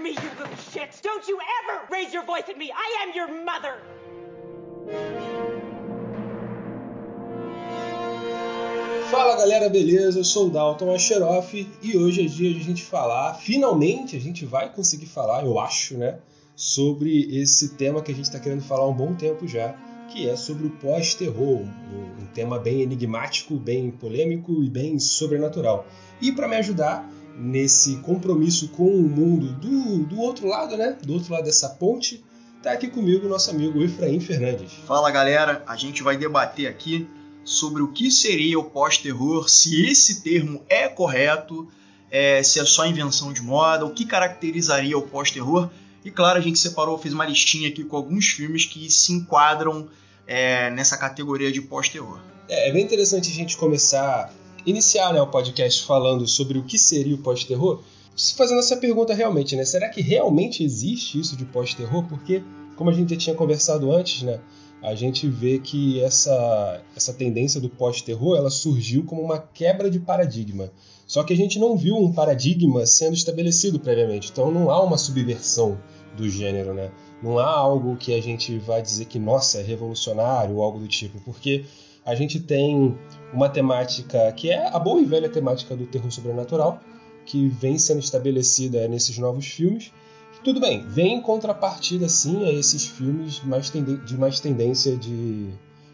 me, you little shits! Don't you ever raise your voice at me! I am your mother! Fala galera, beleza? Eu sou o Dalton Acheroff e hoje é dia de a gente falar, finalmente a gente vai conseguir falar, eu acho, né? Sobre esse tema que a gente está querendo falar há um bom tempo já, que é sobre o pós-terror, um, um tema bem enigmático, bem polêmico e bem sobrenatural. E para me ajudar nesse compromisso com o mundo do, do outro lado, né? Do outro lado dessa ponte, tá aqui comigo o nosso amigo Efraim Fernandes. Fala galera, a gente vai debater aqui sobre o que seria o pós-terror, se esse termo é correto, é, se é só invenção de moda, o que caracterizaria o pós-terror. E claro, a gente separou, fez uma listinha aqui com alguns filmes que se enquadram é, nessa categoria de pós-terror. É, é, bem interessante a gente começar, iniciar né, o podcast falando sobre o que seria o pós-terror, fazendo essa pergunta realmente, né? Será que realmente existe isso de pós-terror? Porque, como a gente já tinha conversado antes, né? a gente vê que essa, essa tendência do pós-terror ela surgiu como uma quebra de paradigma. Só que a gente não viu um paradigma sendo estabelecido previamente, então não há uma subversão do gênero, né? Não há algo que a gente vai dizer que, nossa, é revolucionário ou algo do tipo, porque a gente tem uma temática que é a boa e velha temática do terror sobrenatural, que vem sendo estabelecida nesses novos filmes, tudo bem, vem em contrapartida, sim, a esses filmes mais de mais tendência de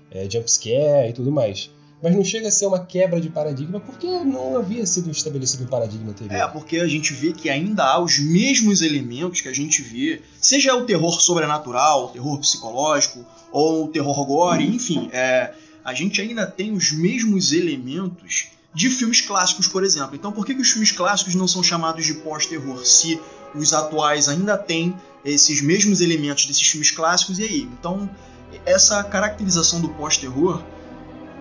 é, jumpscare e tudo mais. Mas não chega a ser uma quebra de paradigma porque não havia sido estabelecido um paradigma anterior. É, porque a gente vê que ainda há os mesmos elementos que a gente vê, seja o terror sobrenatural, o terror psicológico, ou o terror gore, enfim, é, a gente ainda tem os mesmos elementos de filmes clássicos, por exemplo. Então, por que, que os filmes clássicos não são chamados de pós-terror se os atuais ainda têm esses mesmos elementos desses filmes clássicos? E aí? Então, essa caracterização do pós-terror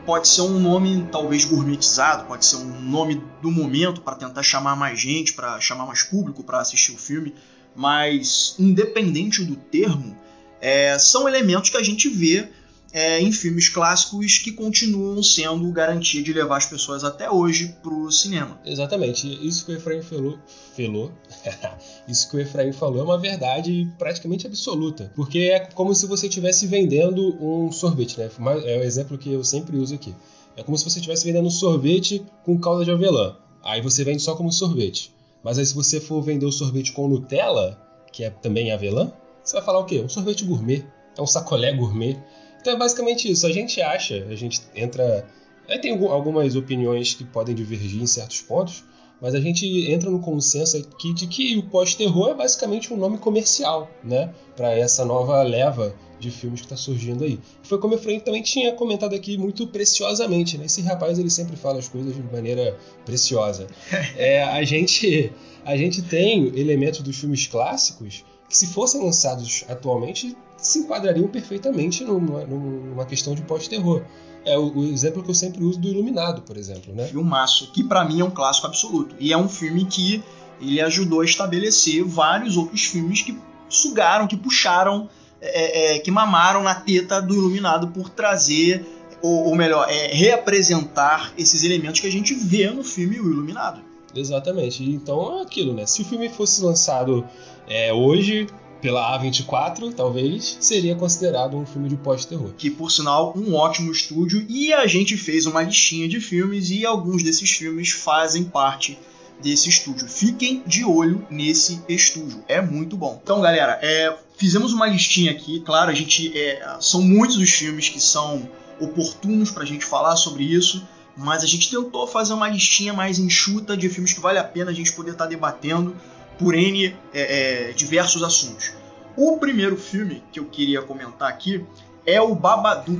pode ser um nome talvez gourmetizado, pode ser um nome do momento para tentar chamar mais gente, para chamar mais público para assistir o filme, mas independente do termo, é, são elementos que a gente vê é, em filmes clássicos que continuam sendo garantia de levar as pessoas até hoje para o cinema. Exatamente. Isso que o Efraim falou, falou isso que o Efraim falou é uma verdade praticamente absoluta, porque é como se você estivesse vendendo um sorvete, né? É o exemplo que eu sempre uso aqui. É como se você estivesse vendendo um sorvete com calda de avelã. Aí você vende só como sorvete. Mas aí se você for vender o sorvete com Nutella, que é também avelã, você vai falar o quê? Um sorvete gourmet. É um sacolé gourmet. Então é basicamente isso. A gente acha, a gente entra. É, tem algumas opiniões que podem divergir em certos pontos, mas a gente entra no consenso aqui de que o pós-terror é basicamente um nome comercial, né? Para essa nova leva de filmes que está surgindo aí. Foi como o Efraim também tinha comentado aqui muito preciosamente, né? Esse rapaz ele sempre fala as coisas de maneira preciosa. É, a gente a gente tem elementos dos filmes clássicos que se fossem lançados atualmente se enquadrariam perfeitamente numa, numa questão de pós-terror. É o, o, exemplo que eu sempre uso do Iluminado, por exemplo, né? Filmaço, que para mim é um clássico absoluto. E é um filme que ele ajudou a estabelecer vários outros filmes que sugaram, que puxaram, é, é, que mamaram na teta do Iluminado por trazer, ou, ou melhor, é, reapresentar esses elementos que a gente vê no filme O Iluminado. Exatamente. Então é aquilo, né? Se o filme fosse lançado é, hoje, pela A24, talvez, seria considerado um filme de pós-terror. Que, por sinal, um ótimo estúdio, e a gente fez uma listinha de filmes, e alguns desses filmes fazem parte desse estúdio. Fiquem de olho nesse estúdio, é muito bom. Então, galera, é, fizemos uma listinha aqui, claro, a gente é, são muitos os filmes que são oportunos para a gente falar sobre isso, mas a gente tentou fazer uma listinha mais enxuta de filmes que vale a pena a gente poder estar tá debatendo por N é, é, diversos assuntos. O primeiro filme que eu queria comentar aqui é o Babadook.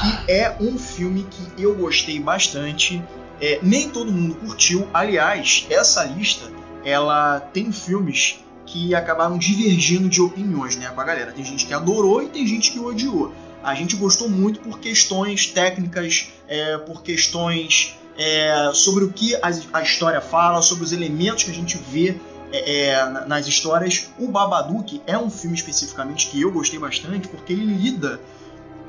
Que é um filme que eu gostei bastante. É, nem todo mundo curtiu. Aliás, essa lista ela tem filmes que acabaram divergindo de opiniões, né, com a galera. Tem gente que adorou e tem gente que odiou. A gente gostou muito por questões técnicas, é, por questões é, sobre o que a, a, história fala, sobre os elementos que a gente vê é, é nas histórias. O Babadook é um filme especificamente que eu gostei bastante porque ele lida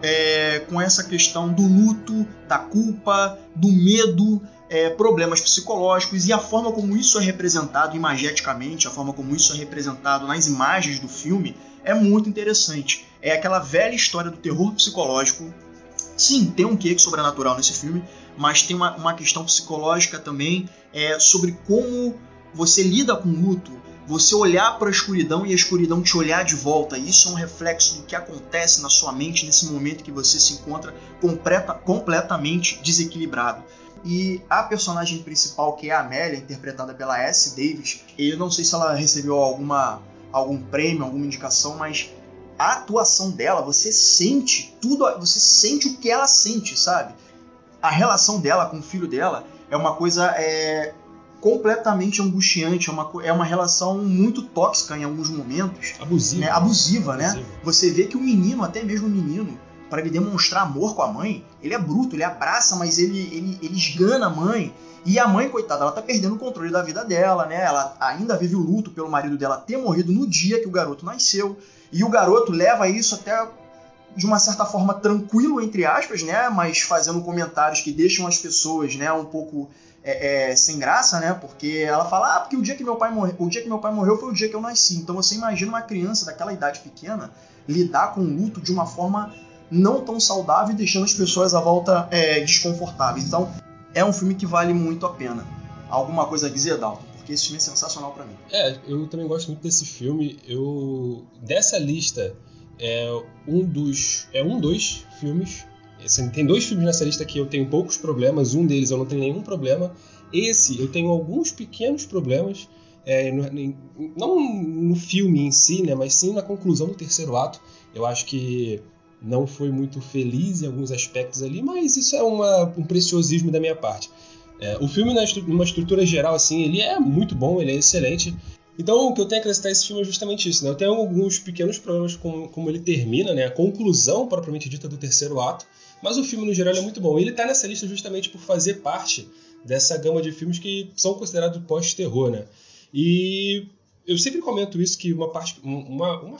é, com essa questão do luto, da culpa, do medo, é, problemas psicológicos e a forma como isso é representado imageticamente, a forma como isso é representado nas imagens do filme é muito interessante. É aquela velha história do terror psicológico. Sim, tem um quê sobrenatural nesse filme, mas tem uma, uma questão psicológica também é, sobre como você lida com o luto, você olhar para a escuridão e a escuridão te olhar de volta. Isso é um reflexo do que acontece na sua mente nesse momento que você se encontra completa, completamente desequilibrado. E a personagem principal, que é a Amélia, interpretada pela S. Davis, eu não sei se ela recebeu alguma, algum prêmio, alguma indicação, mas a atuação dela, você sente tudo, você sente o que ela sente, sabe? A relação dela com o filho dela é uma coisa é, completamente angustiante, é uma, é uma relação muito tóxica em alguns momentos. Abusiva. Né? Abusiva, né? Abusiva. Você vê que o menino, até mesmo o menino, para ele demonstrar amor com a mãe, ele é bruto, ele abraça, mas ele, ele, ele esgana a mãe. E a mãe, coitada, ela tá perdendo o controle da vida dela, né? Ela ainda vive o luto pelo marido dela ter morrido no dia que o garoto nasceu. E o garoto leva isso até de uma certa forma tranquilo, entre aspas, né? Mas fazendo comentários que deixam as pessoas, né, um pouco é, é, sem graça, né? Porque ela fala, ah, porque o dia que meu pai morreu, o dia que meu pai morreu foi o dia que eu nasci. Então você imagina uma criança daquela idade pequena lidar com o luto de uma forma não tão saudável e deixando as pessoas à volta é, desconfortáveis. Então é um filme que vale muito a pena. Alguma coisa a dizer, Dalton? Porque esse filme é sensacional para mim. É, eu também gosto muito desse filme. Eu dessa lista é um dos é um dos filmes Assim, tem dois filmes nessa lista que eu tenho poucos problemas, um deles eu não tenho nenhum problema. Esse eu tenho alguns pequenos problemas, é, no, não no filme em si, né, mas sim na conclusão do terceiro ato. Eu acho que não foi muito feliz em alguns aspectos ali, mas isso é uma, um preciosismo da minha parte. É, o filme, numa estrutura geral, assim, ele é muito bom, ele é excelente. Então, o que eu tenho a acrescentar esse filme é justamente isso. Né? Eu tenho alguns pequenos problemas com como ele termina, né? a conclusão propriamente dita do terceiro ato. Mas o filme, no geral, é muito bom. Ele está nessa lista justamente por fazer parte dessa gama de filmes que são considerados pós-terror, né? E eu sempre comento isso, que uma parte, uma, uma,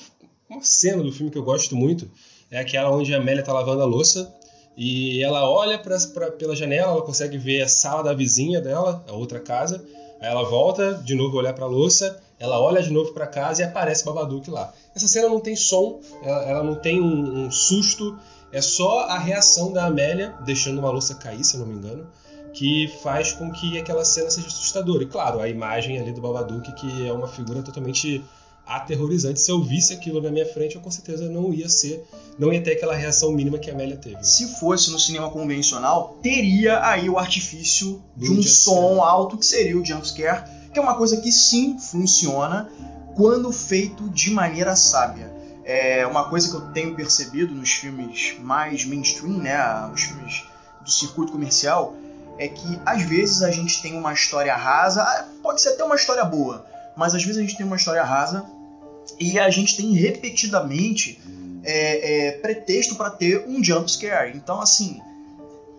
uma cena do filme que eu gosto muito é aquela onde a Amélia está lavando a louça e ela olha pra, pra, pela janela, ela consegue ver a sala da vizinha dela, a outra casa. Aí ela volta de novo olhar para a louça, ela olha de novo para casa e aparece Babadook lá. Essa cena não tem som, ela, ela não tem um, um susto, é só a reação da Amélia, deixando uma louça cair, se eu não me engano, que faz com que aquela cena seja assustadora. E claro, a imagem ali do Babadook, que é uma figura totalmente aterrorizante. Se eu visse aquilo na minha frente, eu com certeza não ia ser, não ia ter aquela reação mínima que a Amélia teve. Se fosse no cinema convencional, teria aí o artifício do de um som alto que seria o jumpscare, que é uma coisa que sim funciona quando feito de maneira sábia. É uma coisa que eu tenho percebido nos filmes mais mainstream, né, os filmes do circuito comercial, é que às vezes a gente tem uma história rasa, pode ser até uma história boa, mas às vezes a gente tem uma história rasa e a gente tem repetidamente é, é, pretexto para ter um jump scare. Então, assim,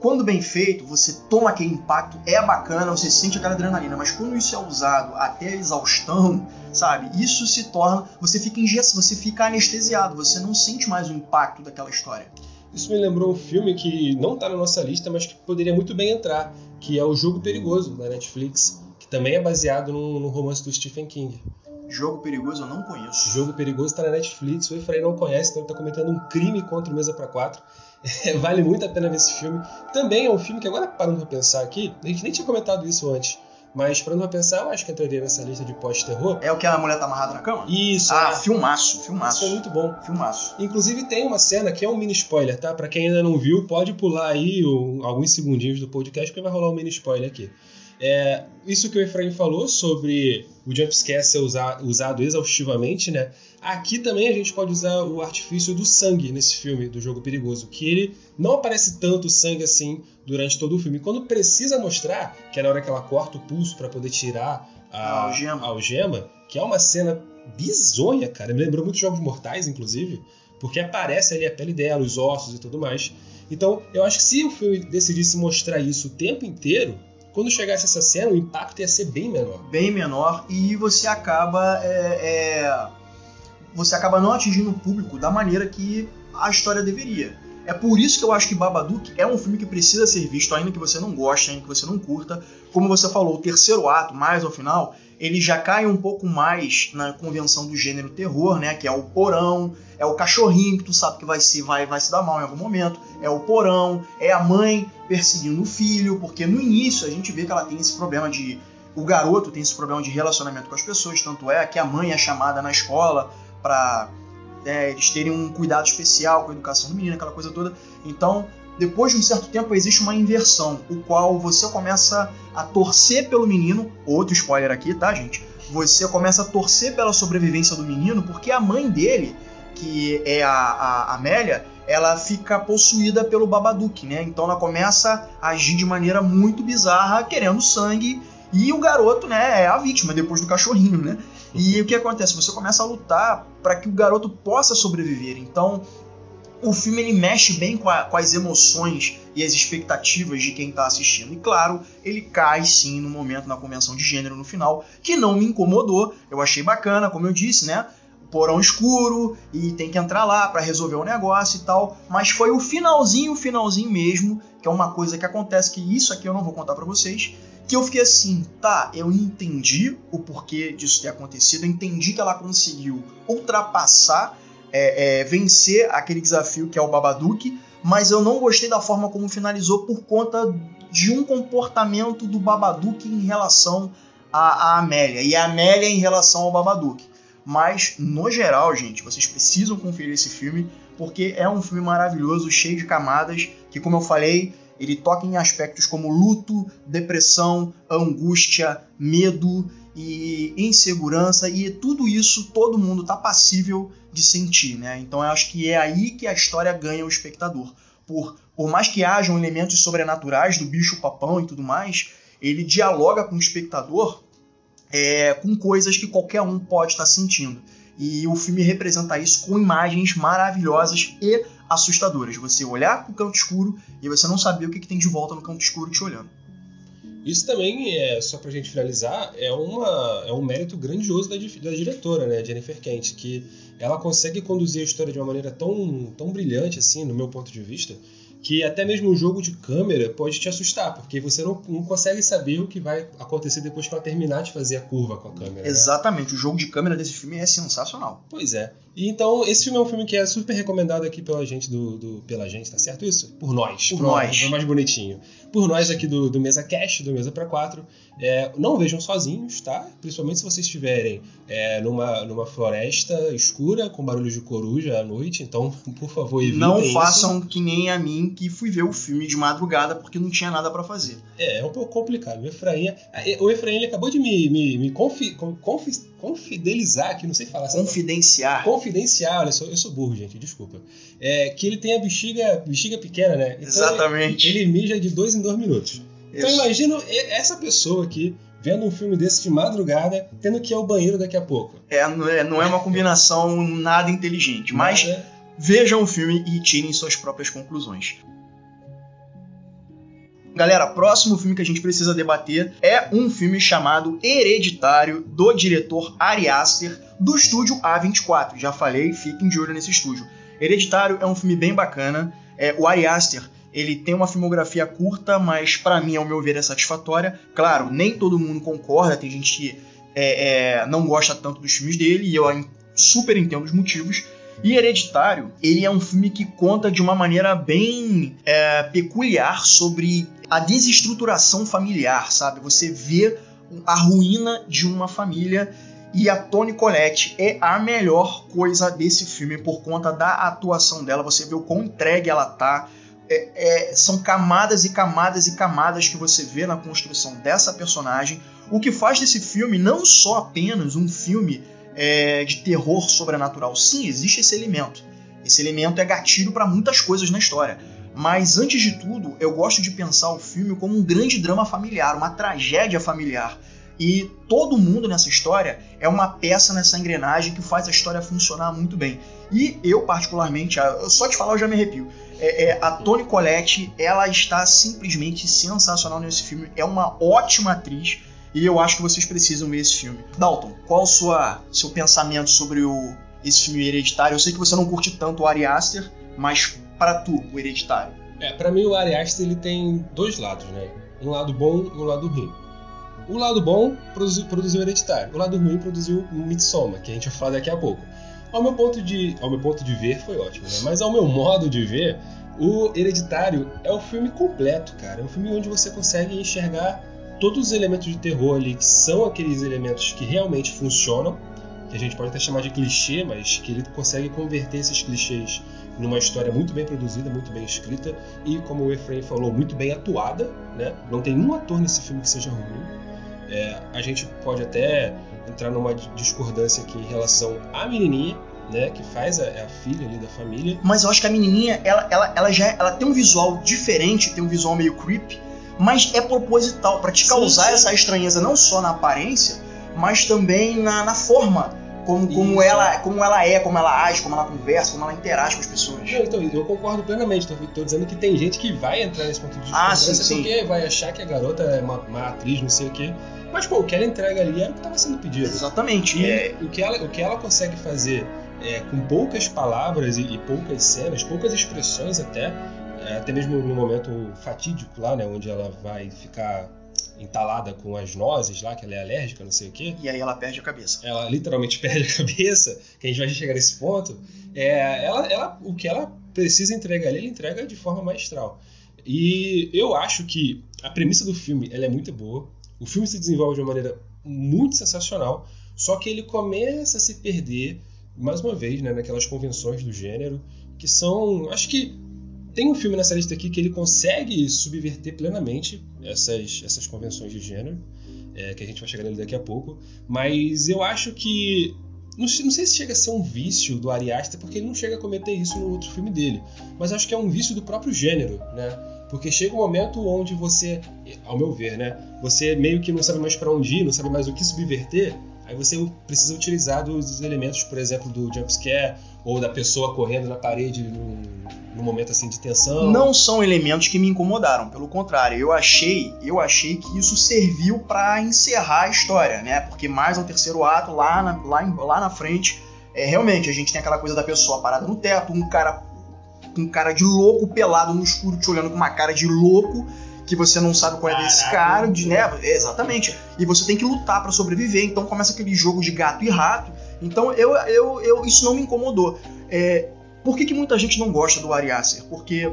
quando bem feito, você toma aquele impacto, é bacana, você sente aquela adrenalina, mas quando isso é usado até a exaustão, sabe? Isso se torna. Você fica você fica anestesiado, você não sente mais o impacto daquela história. Isso me lembrou um filme que não está na nossa lista, mas que poderia muito bem entrar, que é o Jogo Perigoso, da Netflix, que também é baseado no, no romance do Stephen King. Jogo Perigoso eu não conheço. Jogo Perigoso está na Netflix, o Efraim não conhece, então ele está cometendo um crime contra o Mesa para Quatro. vale muito a pena ver esse filme. Também é um filme que agora parando pra pensar aqui, a gente nem tinha comentado isso antes. Mas parando pra pensar, eu acho que entraria nessa lista de pós-terror. É o que a mulher tá amarrada na cama? Isso. Ah, é. filmaço, filmaço. Isso é muito bom. Filmaço. Inclusive tem uma cena que é um mini spoiler, tá? Pra quem ainda não viu, pode pular aí alguns segundinhos do podcast, porque vai rolar um mini spoiler aqui. É, isso que o Efraim falou sobre o jumpscare ser usado, usado exaustivamente, né? Aqui também a gente pode usar o artifício do sangue nesse filme, do Jogo Perigoso, que ele não aparece tanto sangue assim durante todo o filme. Quando precisa mostrar, que é na hora que ela corta o pulso para poder tirar a, a, algema. a, algema. que é uma cena bizonha, cara. Me lembrou muito Jogos Mortais, inclusive, porque aparece ali a pele dela, os ossos e tudo mais. Então, eu acho que se o filme decidisse mostrar isso o tempo inteiro, quando chegasse essa cena, o impacto ia ser bem menor. Bem menor e você acaba é, é, você acaba não atingindo o público da maneira que a história deveria. É por isso que eu acho que Babadook é um filme que precisa ser visto, ainda que você não goste, ainda que você não curta. Como você falou, o terceiro ato, mais ao final, ele já cai um pouco mais na convenção do gênero terror, né? Que é o porão, é o cachorrinho que tu sabe que vai se, vai, vai se dar mal em algum momento, é o porão, é a mãe perseguindo o filho, porque no início a gente vê que ela tem esse problema de. O garoto tem esse problema de relacionamento com as pessoas, tanto é que a mãe é chamada na escola para é, eles terem um cuidado especial com a educação do menino, aquela coisa toda. Então, depois de um certo tempo, existe uma inversão, o qual você começa a torcer pelo menino. Outro spoiler aqui, tá, gente? Você começa a torcer pela sobrevivência do menino, porque a mãe dele, que é a, a Amélia, ela fica possuída pelo Babadook, né? Então ela começa a agir de maneira muito bizarra, querendo sangue. E o garoto, né, é a vítima depois do cachorrinho, né? E o que acontece? Você começa a lutar para que o garoto possa sobreviver. Então, o filme ele mexe bem com, a, com, as emoções e as expectativas de quem está assistindo. E claro, ele cai sim no momento na convenção de gênero no final, que não me incomodou. Eu achei bacana, como eu disse, né? Porão escuro e tem que entrar lá para resolver o negócio e tal. Mas foi o finalzinho, o finalzinho mesmo, que é uma coisa que acontece que isso aqui eu não vou contar para vocês, que eu fiquei assim, tá, eu entendi o porquê disso ter acontecido, eu entendi que ela conseguiu ultrapassar, é, é, vencer aquele desafio que é o Babadook, mas eu não gostei da forma como finalizou por conta de um comportamento do Babadook em relação à, Amélia, e a Amélia em relação ao Babadook. Mas, no geral, gente, vocês precisam conferir esse filme, porque é um filme maravilhoso, cheio de camadas, que, como eu falei, ele toca em aspectos como luto, depressão, angústia, medo e insegurança e tudo isso todo mundo está passível de sentir, né? Então eu acho que é aí que a história ganha o espectador. Por, por mais que hajam elementos sobrenaturais do bicho papão e tudo mais, ele dialoga com o espectador é, com coisas que qualquer um pode estar sentindo. E o filme representa isso com imagens maravilhosas e assustadoras. Você olhar para o canto escuro e você não saber o que, que tem de volta no canto escuro te olhando. Isso também, é, só pra gente finalizar, é, uma, é um mérito grandioso da, da diretora, né, Jennifer Kent, que ela consegue conduzir a história de uma maneira tão, tão brilhante, assim, no meu ponto de vista, que até mesmo o jogo de câmera pode te assustar, porque você não, não consegue saber o que vai acontecer depois que ela terminar de fazer a curva com a câmera. Né? Exatamente, né? o jogo de câmera desse filme é sensacional. Pois é. E então, esse filme é um filme que é super recomendado aqui pela gente do. do pela gente, tá certo isso? Por nós. Por nós. mais bonitinho. Por nós aqui do, do Mesa Cash, do Mesa para Quatro. É, não vejam sozinhos, tá? Principalmente se vocês estiverem é, numa, numa floresta escura, com barulho de coruja à noite. Então, por favor, evitem Não façam isso. que nem a mim, que fui ver o filme de madrugada porque não tinha nada para fazer. É, é um pouco complicado. O Efraim, é, o Efraim ele acabou de me, me, me confi, confi, confidelizar aqui, não sei falar. Confidenciar. Confidenciar, olha, eu sou, eu sou burro, gente, desculpa. É, que ele tem a bexiga, bexiga pequena, né? Então Exatamente. Ele, ele mija de dois em dois minutos. Então imagina essa pessoa aqui vendo um filme desse de madrugada, tendo que ir ao banheiro daqui a pouco. É, não é, não é uma combinação nada inteligente, mas vejam o filme e tirem suas próprias conclusões. Galera, próximo filme que a gente precisa debater é um filme chamado Hereditário, do diretor Ari Aster, do estúdio A24. Já falei, fiquem de olho nesse estúdio. Hereditário é um filme bem bacana. É, o Ari Aster ele tem uma filmografia curta, mas para mim, ao meu ver, é satisfatória. Claro, nem todo mundo concorda, tem gente que é, é, não gosta tanto dos filmes dele, e eu super entendo os motivos. E Hereditário, ele é um filme que conta de uma maneira bem é, peculiar sobre a desestruturação familiar, sabe? Você vê a ruína de uma família e a Toni Collette é a melhor coisa desse filme por conta da atuação dela. Você vê o quão entregue ela tá. É, é, são camadas e camadas e camadas que você vê na construção dessa personagem, o que faz desse filme não só apenas um filme é, de terror sobrenatural. Sim, existe esse elemento. Esse elemento é gatilho para muitas coisas na história. Mas antes de tudo, eu gosto de pensar o filme como um grande drama familiar, uma tragédia familiar. E todo mundo nessa história é uma peça nessa engrenagem que faz a história funcionar muito bem. E eu, particularmente, só de falar eu já me arrepio. É, é, a Toni Collette, ela está simplesmente sensacional nesse filme. É uma ótima atriz e eu acho que vocês precisam ver esse filme. Dalton, qual o seu pensamento sobre o, esse filme hereditário? Eu sei que você não curte tanto o Ari Aster, mas para tu, o Hereditário? É, para mim o Ari Aster ele tem dois lados, né? Um lado bom e um lado ruim. O lado bom produziu, produziu Hereditário, o lado ruim produziu Midsommar, que a gente vai falar daqui a pouco. Ao meu ponto de, ao meu ponto de ver foi ótimo, né? Mas ao meu modo de ver, o Hereditário é o filme completo, cara. É um filme onde você consegue enxergar todos os elementos de terror ali, que são aqueles elementos que realmente funcionam, que a gente pode até chamar de clichê, mas que ele consegue converter esses clichês numa história muito bem produzida, muito bem escrita e, como o Efraim falou, muito bem atuada. Né? Não tem um ator nesse filme que seja ruim. É, a gente pode até entrar numa discordância aqui em relação à menininha, né, que faz a, a, filha ali da família. Mas eu acho que a menininha, ela, ela, ela já ela tem um visual diferente, tem um visual meio creepy, mas é proposital para te causar sim, sim. essa estranheza não só na aparência, mas também na, na forma como, como, ela, como ela é, como ela age, como ela conversa, como ela interage com as pessoas. Não, então, eu concordo plenamente. Tô, tô, dizendo que tem gente que vai entrar nesse ponto de vista ah, sim, sim. porque vai achar que a garota é uma, uma, atriz, não sei o quê. Mas, pô, o que ela entrega ali era o que estava sendo pedido. Exatamente. E é... o, que ela, o que ela consegue fazer é, com poucas palavras e, e, poucas cenas, poucas expressões até, é, até mesmo no momento fatídico lá, né, onde ela vai ficar entalada com as nozes lá, que ela é alérgica, não sei o quê. E aí ela perde a cabeça. Ela literalmente perde a cabeça, que a gente vai chegar nesse ponto. É, ela, ela, o que ela precisa entregar ali, ela entrega de forma maestral. E eu acho que a premissa do filme ela é muito boa. O filme se desenvolve de uma maneira muito sensacional, só que ele começa a se perder, mais uma vez, né, naquelas convenções do gênero, que são, acho que tem um filme nessa lista aqui que ele consegue subverter plenamente essas, essas convenções de gênero, é, que a gente vai chegar nele daqui a pouco, mas eu acho que. Não, não sei se chega a ser um vício do Ari Aster, porque ele não chega a cometer isso no outro filme dele, mas acho que é um vício do próprio gênero, né? Porque chega um momento onde você, ao meu ver, né, você meio que não sabe mais para onde ir, não sabe mais o que subverter, Aí você precisa utilizar dos elementos, por exemplo, do jumpscare ou da pessoa correndo na parede num, num, momento assim de tensão. Não são elementos que me incomodaram, pelo contrário, eu achei, eu achei que isso serviu para encerrar a história, né? Porque mais ao terceiro ato, lá na, lá, lá na frente, é, realmente a gente tem aquela coisa da pessoa parada no teto, um cara um cara de louco pelado no escuro te olhando com uma cara de louco que você não sabe qual é desse cara, de, né? Exatamente. E você tem que lutar para sobreviver. Então começa aquele jogo de gato e rato. Então eu, eu, eu isso não me incomodou. É, por que, que muita gente não gosta do Ari Aster? Porque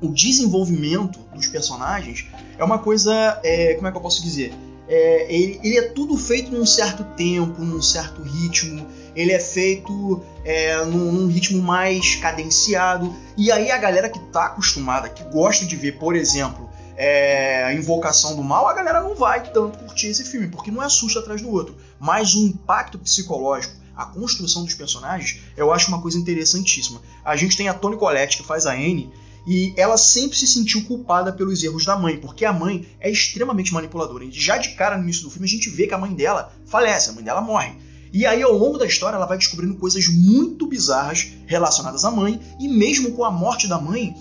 o desenvolvimento dos personagens é uma coisa, é, como é que eu posso dizer? É, ele, ele, é tudo feito num certo tempo, num certo ritmo. Ele é feito é, num, num, ritmo mais cadenciado. E aí a galera que tá acostumada, que gosta de ver, por exemplo, é, a invocação do mal, a galera não vai tanto curtir esse filme, porque não é susto atrás do outro. Mas o impacto psicológico, a construção dos personagens, eu acho uma coisa interessantíssima. A gente tem a Toni Collette, que faz a Anne, e ela sempre se sentiu culpada pelos erros da mãe, porque a mãe é extremamente manipuladora. E já de cara no início do filme a gente vê que a mãe dela falece, a mãe dela morre. E aí, ao longo da história, ela vai descobrindo coisas muito bizarras relacionadas à mãe, e mesmo com a morte da mãe,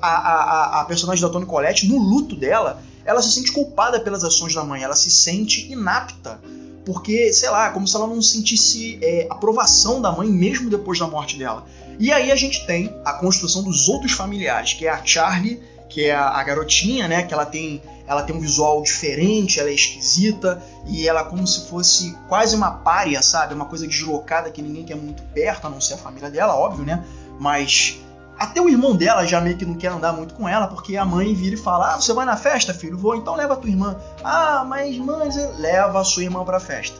a, a, a personagem da Toni Collette, no luto dela, ela se sente culpada pelas ações da mãe, ela se sente inapta. Porque, sei lá, como se ela não sentisse é, aprovação da mãe mesmo depois da morte dela. E aí a gente tem a construção dos outros familiares, que é a Charlie, que é a, a garotinha, né? Que ela tem, ela tem um visual diferente, ela é esquisita, e ela como se fosse quase uma párea, sabe? Uma coisa deslocada que ninguém quer muito perto, a não ser a família dela, óbvio, né? Mas até o irmão dela já meio que não quer andar muito com ela, porque a mãe vira e fala: Ah, você vai na festa, filho? Vou, então leva a tua irmã. Ah, mas mãe, leva a sua irmã pra festa.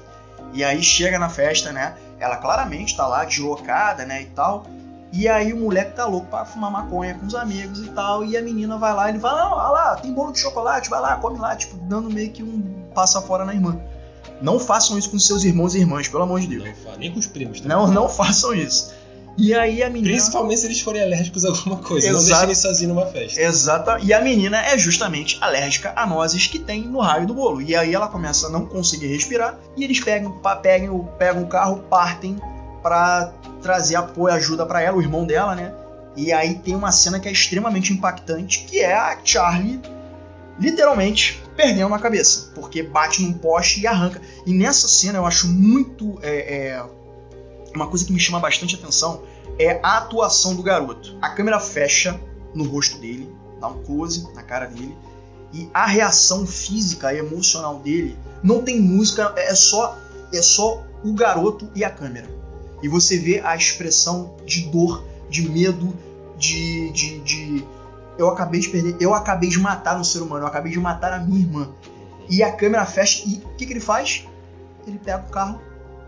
E aí chega na festa, né? Ela claramente tá lá deslocada, né? E tal. E aí o moleque tá louco pra fumar maconha com os amigos e tal. E a menina vai lá, ele fala: Olha lá, tem bolo de chocolate, vai lá, come lá, tipo, dando meio que um passa fora na irmã. Não façam isso com seus irmãos e irmãs, pelo amor de Deus. Não, nem com os primos. Não, não façam isso. E aí a menina. Principalmente se eles forem alérgicos a alguma coisa. Exato. Não deixem eles sozinhos numa festa. Exato. E a menina é justamente alérgica a nozes que tem no raio do bolo. E aí ela começa a não conseguir respirar. E eles pegam, pegam, pegam o carro, partem para trazer apoio, ajuda para ela, o irmão dela, né? E aí tem uma cena que é extremamente impactante, que é a Charlie literalmente perdendo a cabeça, porque bate num poste e arranca. E nessa cena eu acho muito é, é, uma coisa que me chama bastante atenção é a atuação do garoto. A câmera fecha no rosto dele, dá um close na cara dele, e a reação física e emocional dele não tem música, é só é só o garoto e a câmera. E você vê a expressão de dor, de medo, de, de, de eu acabei de perder, eu acabei de matar um ser humano, eu acabei de matar a minha irmã. E a câmera fecha e o que, que ele faz? Ele pega o carro,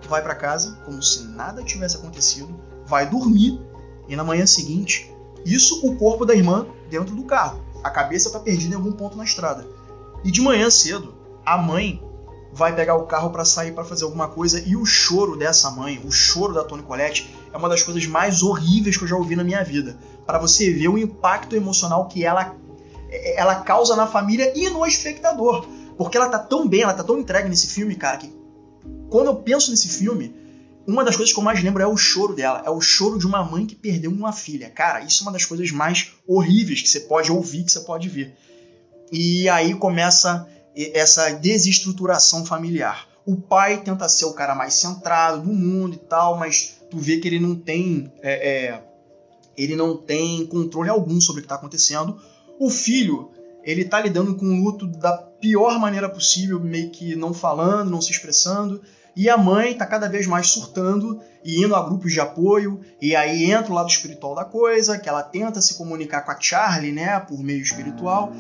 vai para casa como se nada tivesse acontecido, vai dormir e na manhã seguinte, isso o corpo da irmã dentro do carro. A cabeça tá perdida em algum ponto na estrada. E de manhã cedo, a mãe vai pegar o carro para sair para fazer alguma coisa e o choro dessa mãe, o choro da Toni Collette é uma das coisas mais horríveis que eu já ouvi na minha vida. Para você ver o impacto emocional que ela ela causa na família e no espectador, porque ela tá tão bem, ela tá tão entregue nesse filme, cara, que quando eu penso nesse filme, uma das coisas que eu mais lembro é o choro dela, é o choro de uma mãe que perdeu uma filha. Cara, isso é uma das coisas mais horríveis que você pode ouvir, que você pode ver. E aí começa essa desestruturação familiar. O pai tenta ser o cara mais centrado do mundo e tal, mas tu vê que ele não tem é, é, ele não tem controle algum sobre o que está acontecendo. O filho ele tá lidando com o luto da pior maneira possível, meio que não falando, não se expressando. E a mãe tá cada vez mais surtando e indo a grupos de apoio. E aí entra o lado espiritual da coisa, que ela tenta se comunicar com a Charlie, né, por meio espiritual.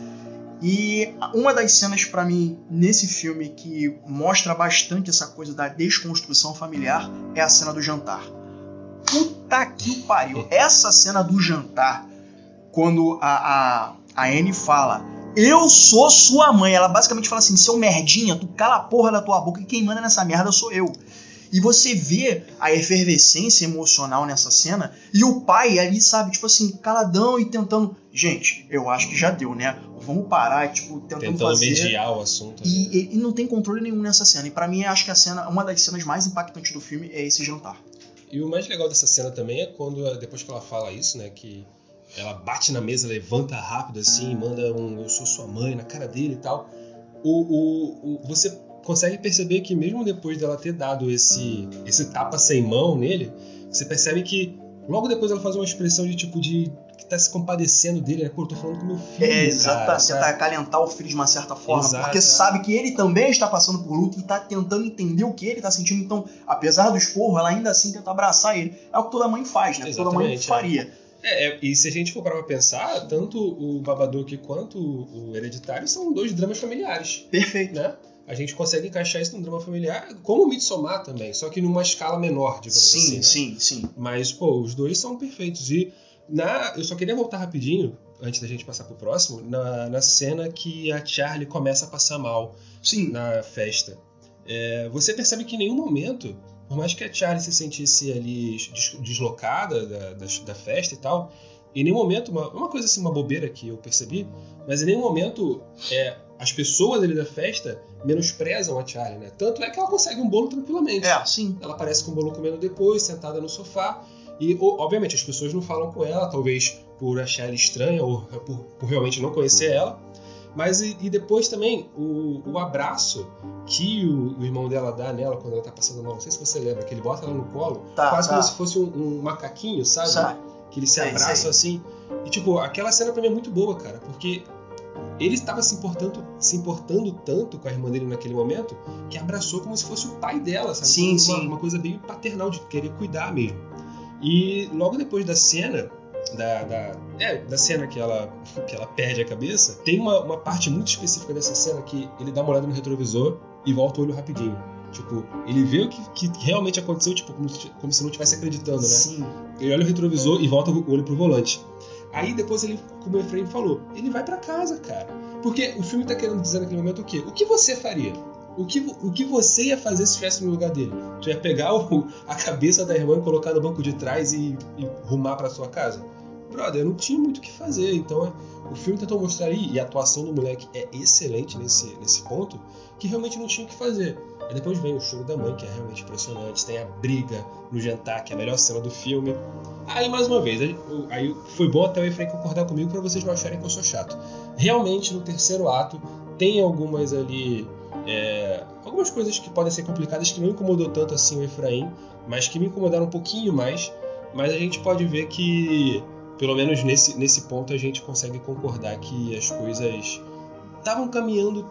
E uma das cenas para mim nesse filme que mostra bastante essa coisa da desconstrução familiar é a cena do jantar. Puta que pariu! Essa cena do jantar, quando a, a, a Anne fala eu sou sua mãe. Ela basicamente fala assim: seu merdinha, tu cala a porra da tua boca e quem manda nessa merda sou eu. E você vê a efervescência emocional nessa cena e o pai ali, sabe, tipo assim, caladão e tentando. Gente, eu acho que já deu, né? Vamos parar, tipo, tentando, Tentando fazer. mediar o assunto. né? E, e- e não tem controle nenhum nessa cena. E pra mim, acho que a cena, uma das cenas mais impactantes do filme é esse jantar. E o mais legal dessa cena também é quando, depois que ela fala isso, né, que ela bate na mesa, levanta rápido assim, manda um eu sou sua mãe na cara dele e tal. O, o, o- você consegue perceber que mesmo depois dela ter dado esse, esse tapa sem mão nele, você percebe que logo depois ela faz uma expressão de tipo de que tá se compadecendo dele, né? Pô, eu tô falando com meu filho. É, cara, Tenta sabe? acalentar o filho de uma certa forma. Exato, porque é. sabe que ele também está passando por luto e tá tentando entender o que ele tá sentindo. Então, apesar do esporro, ela ainda assim tenta abraçar ele. É o que toda mãe faz, né? Toda mãe Exatamente, é. faria. É, é, e se a gente for parar pra pensar, tanto o Babadook quanto o Hereditário são dois dramas familiares. Perfeito. né? A gente consegue encaixar isso num drama familiar, como o Midsommar também, só que numa escala menor, digamos Sim, assim. né? sim, sim. Mas, pô, os dois são perfeitos. E na, eu só queria voltar rapidinho, antes da gente passar pro próximo, na, na cena que a Charlie começa a passar mal Sim. na festa. É, você percebe que em nenhum momento, por mais que a Charlie se sentisse ali des- deslocada da, da, da festa e tal, em nenhum momento, uma, uma coisa assim, uma bobeira que eu percebi, mas em nenhum momento é, as pessoas ali da festa menosprezam a Charlie, né? Tanto é que ela consegue um bolo tranquilamente. É, sim. Ela aparece com o bolo comendo depois, sentada no sofá. E, obviamente, as pessoas não falam com ela, talvez por achar ela estranha ou por, por realmente não conhecer ela. Mas e, e depois também o, o abraço que o, o irmão dela dá nela quando ela tá passando mal. Não sei se você lembra, que ele bota ela no colo, Tá, quase tá. como se fosse um, um macaquinho, sabe? Sabe? Que eles se isso abraçam assim. E tipo, aquela cena pra mim é muito boa, cara, porque ele estava se importando, se importando tanto com a irmã dele naquele momento que abraçou como se fosse o pai dela, sabe? Sim, uma, sim. uma coisa bem paternal, de querer cuidar mesmo. E logo depois da cena, da, da, é, da cena que ela, que ela perde a cabeça, tem uma, uma parte muito específica dessa cena que ele dá uma olhada no retrovisor e volta o olho rapidinho. Tipo, ele vê o que, que realmente aconteceu, tipo, como, se- como se não estivesse acreditando, né? Sim. Ele olha o retrovisor e volta o olho pro volante. Aí depois ele, como o Efraim falou, ele vai pra casa, cara. Porque o filme tá querendo dizer naquele momento o quê? O que você faria? O que, o que você ia fazer se estivesse no lugar dele? Tu ia pegar o- a cabeça da irmã e colocar no banco de trás e, e rumar pra sua casa? Brother, eu não tinha muito o que fazer. Então é, o filme tentou mostrar aí, e a atuação do moleque é excelente nesse, nesse ponto, que realmente não tinha o que fazer. Aí depois vem o choro da mãe, que é realmente impressionante. Tem a briga no jantar, que é a melhor cena do filme. Aí, mais uma vez, aí foi bom até o Efraim concordar comigo para vocês não acharem que eu sou chato. Realmente, no terceiro ato, tem algumas ali. É, algumas coisas que podem ser complicadas que não incomodou tanto assim o Efraim, mas que me incomodaram um pouquinho mais. Mas a gente pode ver que, pelo menos nesse, nesse ponto, a gente consegue concordar que as coisas estavam caminhando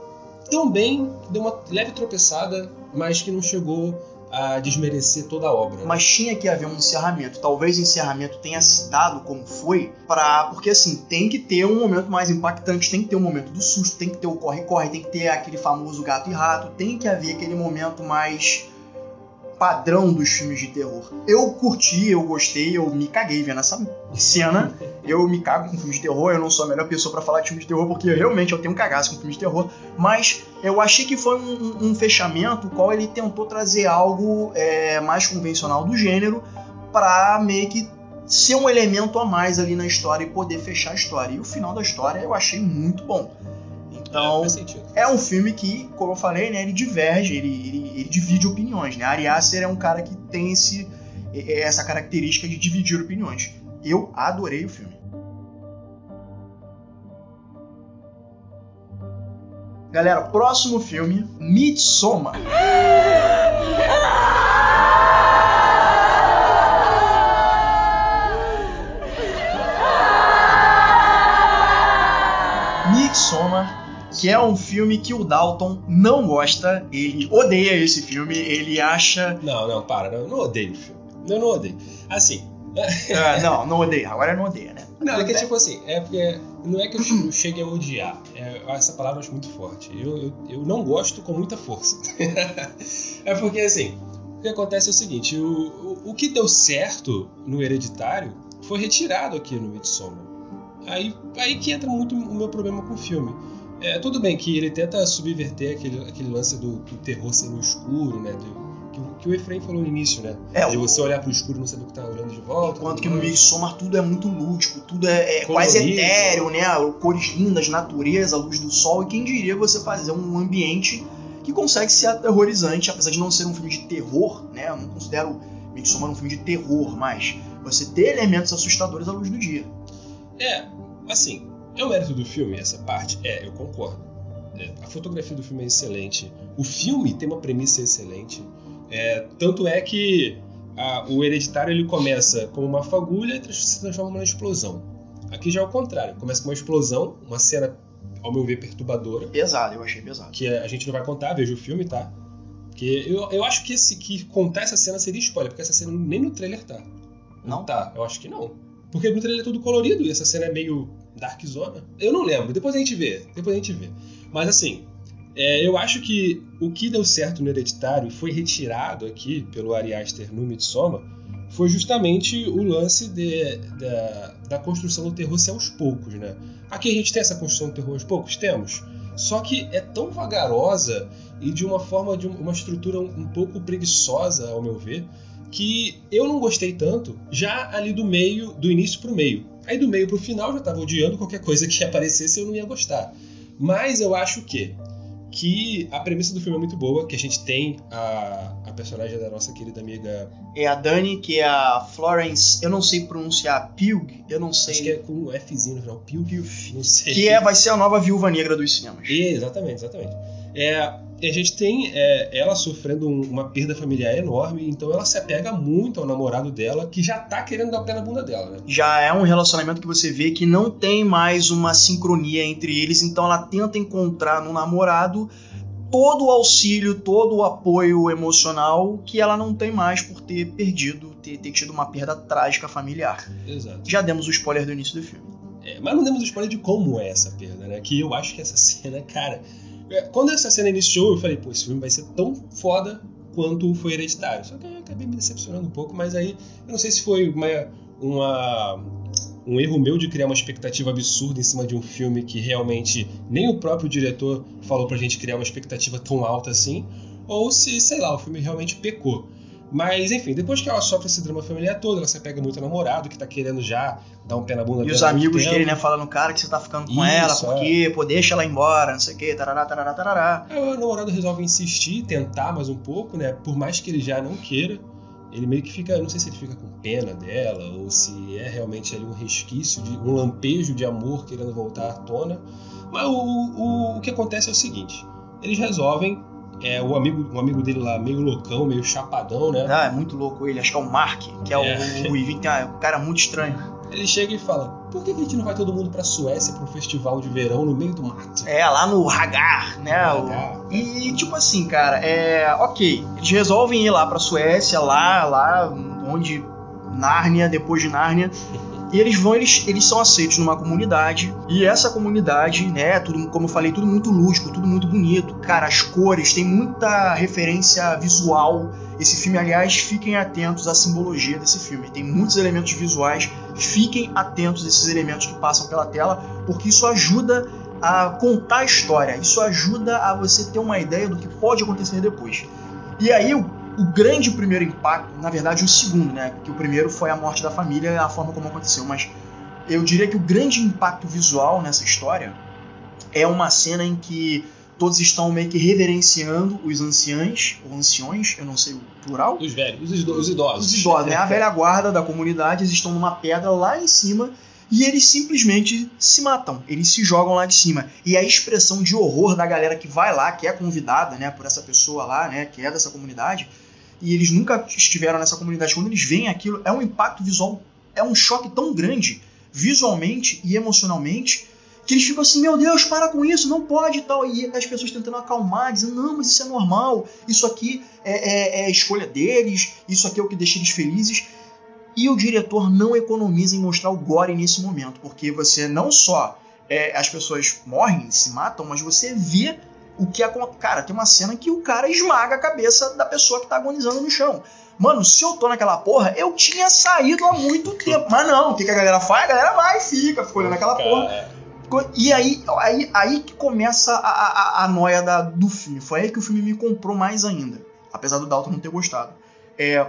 tão bem, deu uma leve tropeçada, mas que não chegou a desmerecer toda a obra. Mas tinha que haver um encerramento. Talvez o encerramento tenha se dado como foi, para porque assim, tem que ter um momento mais impactante, tem que ter um momento do susto, tem que ter o corre-corre, tem que ter aquele famoso gato e rato, tem que haver aquele momento mais padrão dos filmes de terror. Eu curti, eu gostei, eu me caguei vendo essa cena. Eu me cago com filmes de terror, eu não sou a melhor pessoa para falar de filme de terror, porque realmente eu tenho um cagaço com filmes de terror. Mas eu achei que foi um, um fechamento, o qual ele tentou trazer algo é, mais convencional do gênero, para meio que ser um elemento a mais ali na história e poder fechar a história. E o final da história eu achei muito bom. Então, é, é um filme que, como eu falei, né, ele diverge, ele, ele, ele divide opiniões. Né? Ari Aster é um cara que tem esse, essa característica de dividir opiniões. Eu adorei o filme. Galera, próximo filme, Midsommar. Midsommar que é um filme que o Dalton não gosta, ele odeia esse filme, ele acha. Não, não, para, não, não odeio o filme. Eu não odeio. Assim. ah, não, não odeia, agora não odeia, né? Não, é que tipo assim, é porque não é que eu chegue a odiar, é, essa palavra acho muito forte. Eu, eu, eu não gosto com muita força. é porque assim, o que acontece é o seguinte: o, o, o que deu certo no Hereditário foi retirado aqui no Midsommar. Aí, aí que entra muito o meu problema com o filme. É, tudo bem que ele tenta subverter aquele, aquele lance do, do terror ser no escuro, né? Do, que, que, o Efraim falou no início, né? É, de você olhar pro escuro e não saber o que tá olhando de volta. Enquanto que no Midsommar tudo é muito lúdico, tudo é, é quase etéreo, né? Cores lindas, natureza, luz do sol. E quem diria você fazer um ambiente que consegue ser aterrorizante, apesar de não ser um filme de terror, né? Eu não considero Midsommar um filme de terror, mas você ter elementos assustadores à luz do dia. É, assim, é o mérito do filme, essa parte? É, eu concordo. É, a fotografia do filme é excelente. O filme tem uma premissa excelente. É, tanto é que a, o Hereditário ele começa como uma fagulha e se transforma numa explosão. Aqui já é o contrário. Começa com uma explosão, uma cena, ao meu ver, perturbadora. Pesado, eu achei pesado. Que a gente não vai contar, veja o filme, tá? Porque eu, eu acho que, esse, que contar essa cena seria spoiler, porque essa cena nem no trailer tá. Não? Tá, eu acho que não. Porque no trailer é tudo colorido e essa cena é meio Dark Zona? Eu não lembro, depois a gente vê. Depois a gente vê. Mas assim, é, eu acho que o que deu certo no Hereditário e foi retirado aqui pelo Ari Aster no Midsommar foi justamente o lance de, da, da construção do terror ser aos poucos, né? Aqui a gente tem essa construção do terror aos poucos? Temos. Só que é tão vagarosa e de uma forma, de uma estrutura um, pouco preguiçosa, ao meu ver, que eu não gostei tanto já ali do meio, do início pro meio. Aí do meio pro final eu já tava odiando qualquer coisa que aparecesse eu não ia gostar. Mas eu acho que que a premissa do filme é muito boa, que a gente tem a, a personagem da nossa querida amiga... É a Dani, que é a Florence, eu não sei pronunciar, Pugh, eu não sei... Acho que é com um Fzinho no final, Pugh, não sei. Que é, vai ser a nova Viúva Negra dos cinemas. exatamente, exatamente. É, a gente tem é, ela sofrendo um, uma perda familiar enorme, então ela se apega muito ao namorado dela, que já tá querendo dar o pé na bunda dela, né? Já é um relacionamento que você vê que não tem mais uma sincronia entre eles, então ela tenta encontrar no namorado todo o auxílio, todo o apoio emocional que ela não tem mais por ter perdido, ter, ter tido uma perda trágica familiar. Exato. Já demos o spoiler do início do filme. É, mas não demos o spoiler de como é essa perda, né? Que eu acho que essa cena, cara quando essa cena iniciou, eu falei, pô, esse filme vai ser tão foda quanto foi Hereditário. Só que eu acabei me decepcionando um pouco, mas aí eu não sei se foi uma, uma, um erro meu de criar uma expectativa absurda em cima de um filme que realmente nem o próprio diretor falou pra gente criar uma expectativa tão alta assim, ou se, sei lá, o filme realmente pecou. Mas, enfim, depois que ela sofre esse drama familiar todo, ela se pega muito ao namorado, que tá querendo já dar um pé na bunda e dela. E os amigos dele, né, falando, cara, que você tá ficando com Isso, ela, porque, é. pô, deixa ela embora, não sei o quê, tarará, tarará, tarará. Aí o namorado resolve insistir, tentar mais um pouco, né, por mais que ele já não queira. Ele meio que fica, não sei se ele fica com pena dela, ou se é realmente ali um resquício, de um lampejo de amor querendo voltar à tona. Mas o, o, o que acontece é o seguinte: eles resolvem é o amigo, um amigo dele lá, meio loucão, meio chapadão, né? Ah, é muito louco ele. Acho que é o Mark, que é, É. o Ruivinho, que é um cara muito estranho. Ele chega e fala: por que que a gente não vai todo mundo pra Suécia pra um festival de verão no meio do mato? É, lá no Hagar, né? o- Hagar. E, tipo assim, cara, é. Ok, eles resolvem ir lá pra Suécia, lá, lá onde. Nárnia, depois de Nárnia. E eles vão, eles, eles são aceitos numa comunidade. E essa comunidade, né, tudo, como eu falei, tudo muito lúdico, tudo muito bonito. Cara, as cores, tem muita referência visual. Esse filme, aliás, fiquem atentos à simbologia desse filme. Tem muitos elementos visuais. Fiquem atentos a esses elementos que passam pela tela, porque isso ajuda a contar a história. Isso ajuda a você ter uma ideia do que pode acontecer depois. E aí, o, grande primeiro impacto, na verdade, o segundo, né? Que o primeiro foi a morte da família, a forma como aconteceu. Mas eu diria que o grande impacto visual nessa história é uma cena em que todos estão meio que reverenciando os anciães, ou anciões, eu não sei o plural, Os velhos, os os idosos. os idosos, né? A velha guarda da comunidade, eles estão numa pedra lá em cima e eles simplesmente se matam. Eles se jogam lá de cima. E a expressão de horror da galera que vai lá, que é convidada, né, por essa pessoa lá, né, que é dessa comunidade, e eles nunca estiveram nessa comunidade, quando eles veem aquilo, é um impacto visual, é um choque tão grande, visualmente e emocionalmente, que eles ficam assim, meu Deus, para com isso, não pode e tal. E as pessoas tentando acalmar, dizendo, não, mas isso é normal, isso aqui é, é, é escolha deles, isso aqui é o que deixa eles felizes. E o diretor não economiza em mostrar o gore nesse momento, porque você não só é, as pessoas morrem, se matam, mas você vê o que acontece. Cara, tem uma cena que o cara esmaga a cabeça da pessoa que tá agonizando no chão. Mano, se eu tô naquela porra, eu tinha saído há muito tempo. Mas não, o que, que a galera faz? A galera vai e fica, fica olhando aquela porra. E aí, aí, aí que começa a, a, a noia da, do filme. Foi aí que o filme me comprou mais ainda. Apesar do Dalton não ter gostado. É,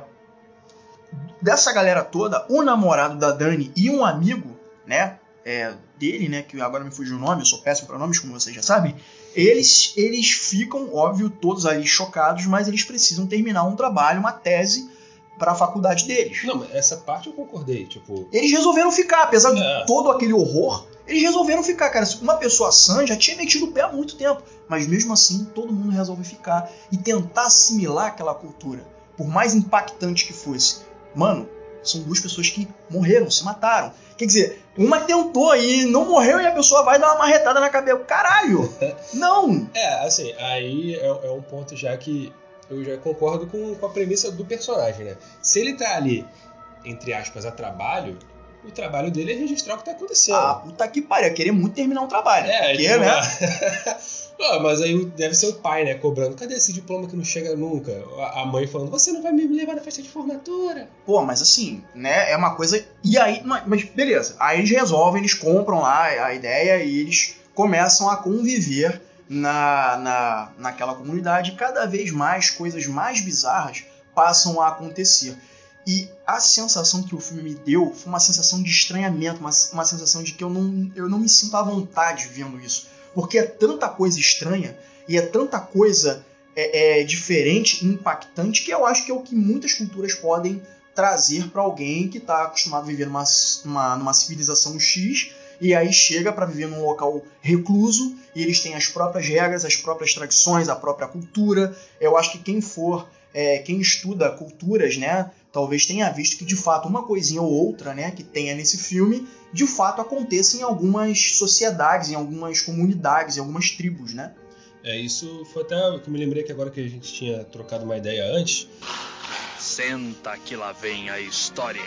dessa galera toda, o namorado da Dani e um amigo, né? é, dele, né? Que agora me fugiu o nome, eu sou péssimo para nomes, como vocês já sabem. Eles, eles ficam, óbvio, todos ali chocados, mas eles precisam terminar um trabalho, uma tese para a faculdade deles. Não, mas essa parte eu concordei, tipo. Eles resolveram ficar, apesar de É. todo aquele horror, eles resolveram ficar, cara. Uma pessoa sã já tinha metido o pé há muito tempo, mas mesmo assim todo mundo resolve ficar e tentar assimilar aquela cultura, por mais impactante que fosse. Mano, são duas pessoas que morreram, se mataram. Quer dizer, uma tentou e não morreu e a pessoa vai dar uma marretada na cabeça. Caralho! Não! É, assim, aí é, é um ponto já que eu já concordo com, com a premissa do personagem, né? Se ele tá ali, entre aspas, a trabalho, o trabalho dele é registrar o que tá acontecendo. Ah, puta que pariu, ia querer muito terminar um trabalho. é, porque, né? Ah, mas aí deve ser o pai, né, cobrando. Cadê esse diploma que não chega nunca? A mãe falando, você não vai me levar na festa de formatura. Pô, mas assim, né? É uma coisa. E aí, mas beleza. Aí eles resolvem, eles compram lá a ideia e eles começam a conviver na, na, naquela comunidade. Cada vez mais coisas mais bizarras passam a acontecer. E a sensação que o filme me deu foi uma sensação de estranhamento, uma, uma sensação de que eu não, eu não me sinto à vontade vendo isso. Porque é tanta coisa estranha e é tanta coisa é, é, diferente, impactante, que eu acho que é o que muitas culturas podem trazer para alguém que está acostumado a viver numa, numa, numa civilização X e aí chega para viver num local recluso e eles têm as próprias regras, as próprias tradições, a própria cultura. Eu acho que quem for, é, quem estuda culturas, né, talvez tenha visto que de fato uma coisinha ou outra, né, que tenha nesse filme, de fato aconteça em algumas sociedades, em algumas comunidades, em algumas tribos, né? É, isso foi até o que eu me lembrei que agora que a gente tinha trocado uma ideia antes, Senta que lá vem a história.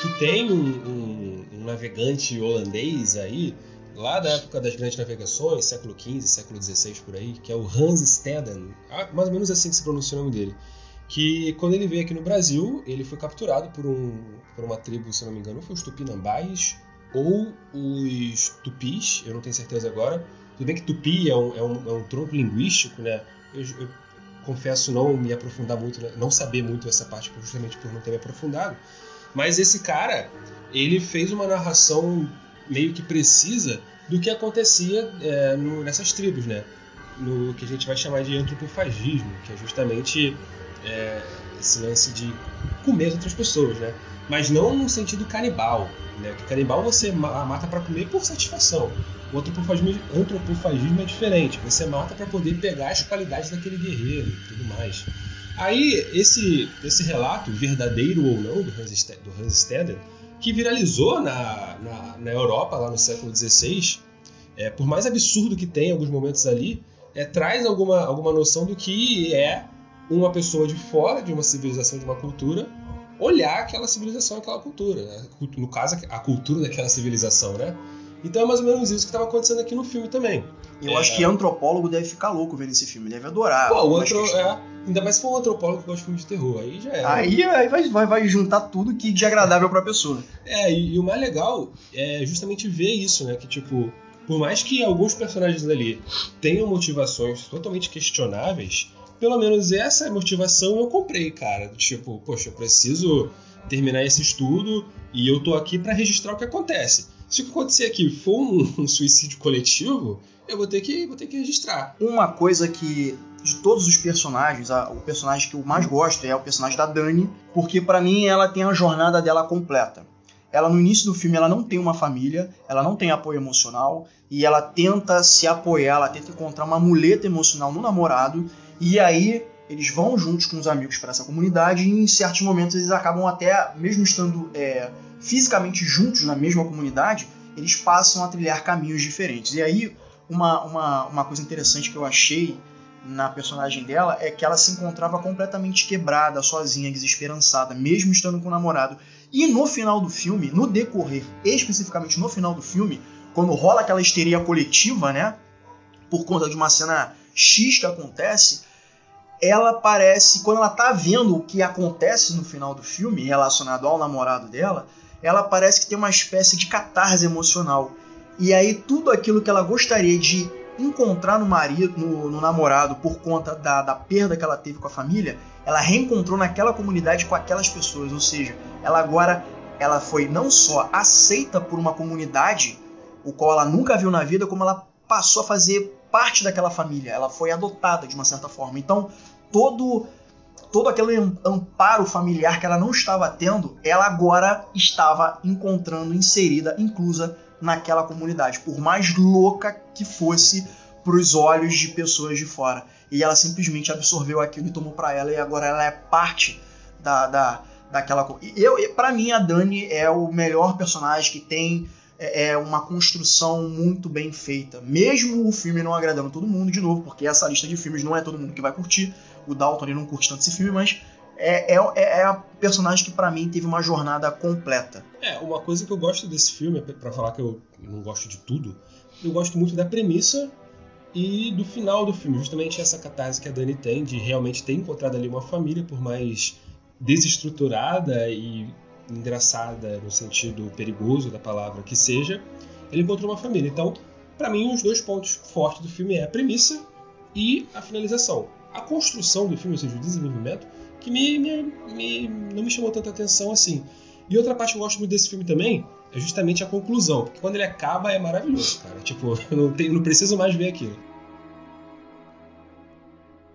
que tem um, um- um navegante holandês aí, lá da época das grandes navegações, século XV, século XVI por aí, que é o Hans Steden, ah, mais ou menos assim que se pronuncia o nome dele. Que quando ele veio aqui no Brasil, ele foi capturado por, um, por uma tribo, se não me engano, foi os Tupinambás ou os Tupis, eu não tenho certeza agora. Tudo bem que Tupi é um, é um, é um tronco linguístico, né? Eu, eu confesso não me aprofundar muito, né? não saber muito essa parte justamente por não ter me aprofundado. Mas esse cara, ele fez uma narração meio que precisa do que acontecia é, no- nessas tribos, né? No que a gente vai chamar de antropofagismo, que é justamente é, esse lance de comer as outras pessoas, né? mas não no sentido canibal. Né? Porque canibal você mata para comer por satisfação. O antropofagismo, antropofagismo é diferente. Você mata para poder pegar as qualidades daquele guerreiro e tudo mais. Aí, esse, esse relato, verdadeiro ou não, do Hans, do Hans que viralizou na, na, na, Europa, lá no século XVI, é, por mais absurdo que tenha alguns momentos ali, é, traz alguma, alguma noção do que é uma pessoa de fora de uma civilização, de uma cultura, olhar aquela civilização, aquela cultura. Né? No caso, a cultura daquela civilização, né? Então é mais ou menos isso que estava acontecendo aqui no filme também. Eu é... acho que antropólogo deve ficar louco vendo esse filme, deve adorar. Pô, o antro... é, ainda mais se for um antropólogo que gosta de filme de terror, aí já é. Aí, aí vai, vai, vai juntar tudo que de agradável para a pessoa. É, e, e, o mais legal é justamente ver isso, né? Que tipo, por mais que alguns personagens ali tenham motivações totalmente questionáveis, pelo menos essa motivação eu comprei, cara. Tipo, poxa, eu preciso terminar esse estudo e eu tô aqui para registrar o que acontece. Se o que acontecer aqui for um, um, suicídio coletivo, eu vou ter que, vou ter que registrar. Uma coisa que de todos os personagens, a, o personagem que eu mais gosto é o personagem da Dani, porque para mim ela tem a jornada dela completa. Ela no início do filme ela não tem uma família, ela não tem apoio emocional e ela tenta se apoiar, ela tenta encontrar uma muleta emocional no namorado e aí eles vão juntos com os amigos para essa comunidade e em certos momentos eles acabam até, mesmo estando é, fisicamente juntos na mesma comunidade, eles passam a trilhar caminhos diferentes. E aí uma, uma, uma coisa interessante que eu achei na personagem dela é que ela se encontrava completamente quebrada, sozinha, desesperançada, mesmo estando com o namorado. E no final do filme, no decorrer, especificamente no final do filme, quando rola aquela histeria coletiva, né? Por conta de uma cena X que acontece, ela parece, quando ela tá vendo o que acontece no final do filme relacionado ao namorado dela, ela parece que tem uma espécie de catarse emocional. E aí tudo aquilo que ela gostaria de encontrar no marido, no, no namorado, por conta da, da perda que ela teve com a família, ela reencontrou naquela comunidade com aquelas pessoas. Ou seja, ela agora ela foi não só aceita por uma comunidade, o qual ela nunca viu na vida, como ela passou a fazer parte daquela família, ela foi adotada de uma certa forma. Então, todo todo aquele amparo familiar que ela não estava tendo, ela agora estava encontrando inserida, inclusa naquela comunidade, por mais louca que fosse para os olhos de pessoas de fora. E ela simplesmente absorveu aquilo e tomou para ela e agora ela é parte da, da daquela eu para mim a Dani é o melhor personagem que tem é, é uma construção muito bem feita. Mesmo o filme não agradando todo mundo, de novo, porque essa lista de filmes não é todo mundo que vai curtir. O Dalton ele não curte tanto esse filme, mas é, é, é, é a personagem que para mim teve uma jornada completa. É, uma coisa que eu gosto desse filme, para falar que eu não gosto de tudo, eu gosto muito da premissa e do final do filme, justamente essa catarse que a Dani tem de realmente ter encontrado ali uma família, por mais desestruturada e engraçada no sentido perigoso da palavra que seja, ele encontrou uma família. Então, para mim, os dois pontos fortes do filme é a premissa e a finalização. A construção do filme, ou seja, o desenvolvimento, que me, me, me, não me chamou tanta atenção assim. E outra parte que eu gosto muito desse filme também é justamente a conclusão, porque quando ele acaba é maravilhoso, cara. Tipo, eu não, tenho, não preciso mais ver aquilo.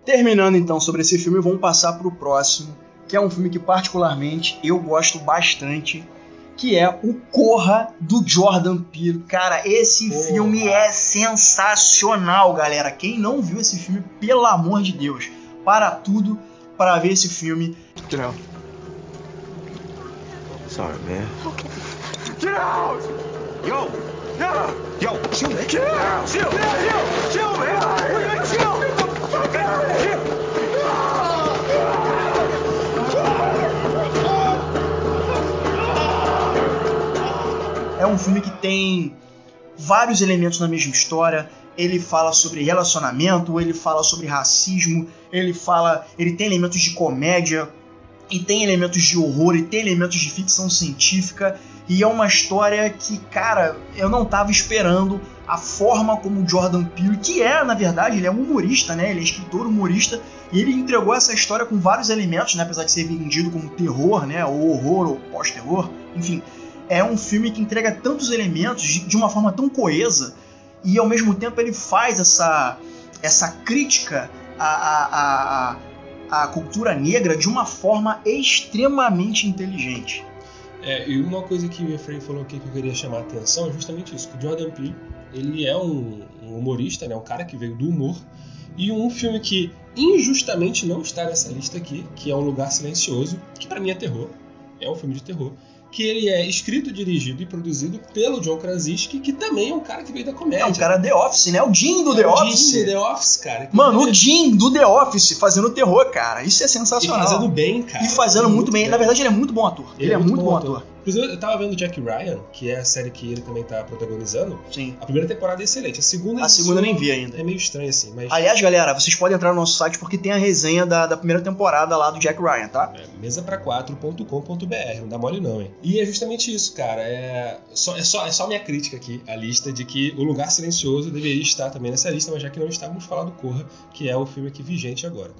Terminando então sobre esse filme, vamos passar para o próximo, que é um filme que particularmente eu gosto bastante, que é o Corra do Jordan Peele. Cara, esse Porra. filme é sensacional, galera. Quem não viu esse filme, pelo amor de Deus, para tudo para ver esse filme. Get out. Sorry, man. Okay. Get out! Yo! Yo! Yo! Chill, man. Get out! Chill! Chill! Chill, É um filme que tem vários elementos na mesma história. Ele fala sobre relacionamento, ele fala sobre racismo, ele fala, ele tem elementos de comédia, e tem elementos de horror, e tem elementos de ficção científica, e é uma história que, cara, eu não tava esperando a forma como o Jordan Peele, que é, na verdade, ele é um humorista, né? Ele é escritor humorista, e ele entregou essa história com vários elementos, né? Apesar de ser vendido como terror, né? Ou horror, ou pós-terror, enfim é um filme que entrega tantos elementos de, de uma forma tão coesa e ao mesmo tempo ele faz essa, essa crítica à, à, à, à cultura negra de uma forma extremamente inteligente. É, e uma coisa que o Efraim falou aqui que eu queria chamar a atenção é justamente isso, que o Jordan Peele, ele é um, um humorista, né, um cara que veio do humor, e um filme que injustamente não está nessa lista aqui, que é Um Lugar Silencioso, que para mim é terror, é um filme de terror, que ele é escrito, dirigido e produzido pelo John Krasinski, que também é um cara que veio da comédia. É um cara The Office, né? O Jim do É The o Office. Jim do The Office, cara. Mano, ele- o Jim do The Office fazendo terror, cara. Isso é E sensacional. fazendo bem, cara. E fazendo muito bem. Na verdade, ele é muito bom ator. Ele, é muito bom ator. Inclusive, eu tava vendo Jack Ryan, que é a série que ele também tá protagonizando. Sim. A primeira temporada é excelente. A segunda A segunda eu nem vi ainda. É meio estranha, assim, mas. Aliás, galera, vocês podem entrar no nosso site porque tem a resenha da, da primeira temporada lá do Jack Ryan, tá? É, mesapra4.com.br, não dá mole não, hein? E é justamente isso, cara. É só, é, só, é só minha crítica aqui, a lista de que O Lugar Silencioso deveria estar também nessa lista, mas já que não está, vamos falar do Corra, que é o filme aqui vigente agora.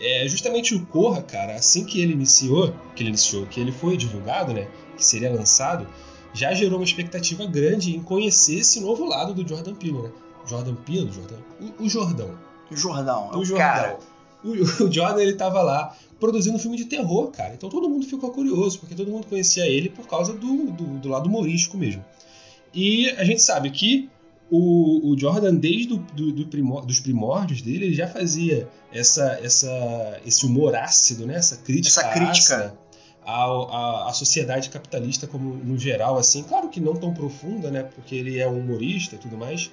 É justamente o Corra, cara, assim que ele iniciou, que ele iniciou, que ele foi divulgado, né, que seria lançado, já gerou uma expectativa grande em conhecer esse novo lado do Jordan Peele, né? Jordan Peele, Jordan, o, o Jordão, O Jordão. é o o Jordão. cara. O, o Jordan ele tava lá produzindo um filme de terror, cara. Então todo mundo ficou curioso, porque todo mundo conhecia ele por causa do, do, do lado humorístico mesmo. E a gente sabe que o, o Jordan, desde do, do, do primor- dos primórdios dele, ele já fazia essa, essa, esse humor ácido, né? essa crítica, Essa crítica. à, à sociedade capitalista como no geral, assim. Claro que não tão profunda, né? Porque ele é um humorista e tudo mais.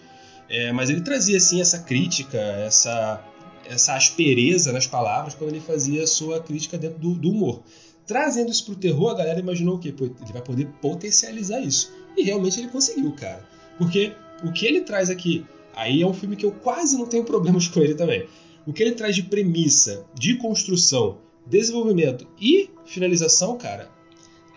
É, mas ele trazia assim essa crítica, essa essa aspereza nas palavras quando ele fazia a sua crítica dentro do, do humor. Trazendo isso pro terror, a galera imaginou o quê? Ele vai poder potencializar isso. E realmente ele conseguiu, cara. Porque o que ele traz aqui, aí é um filme que eu quase não tenho problemas com ele também. O que ele traz de premissa, de construção, desenvolvimento e finalização, cara,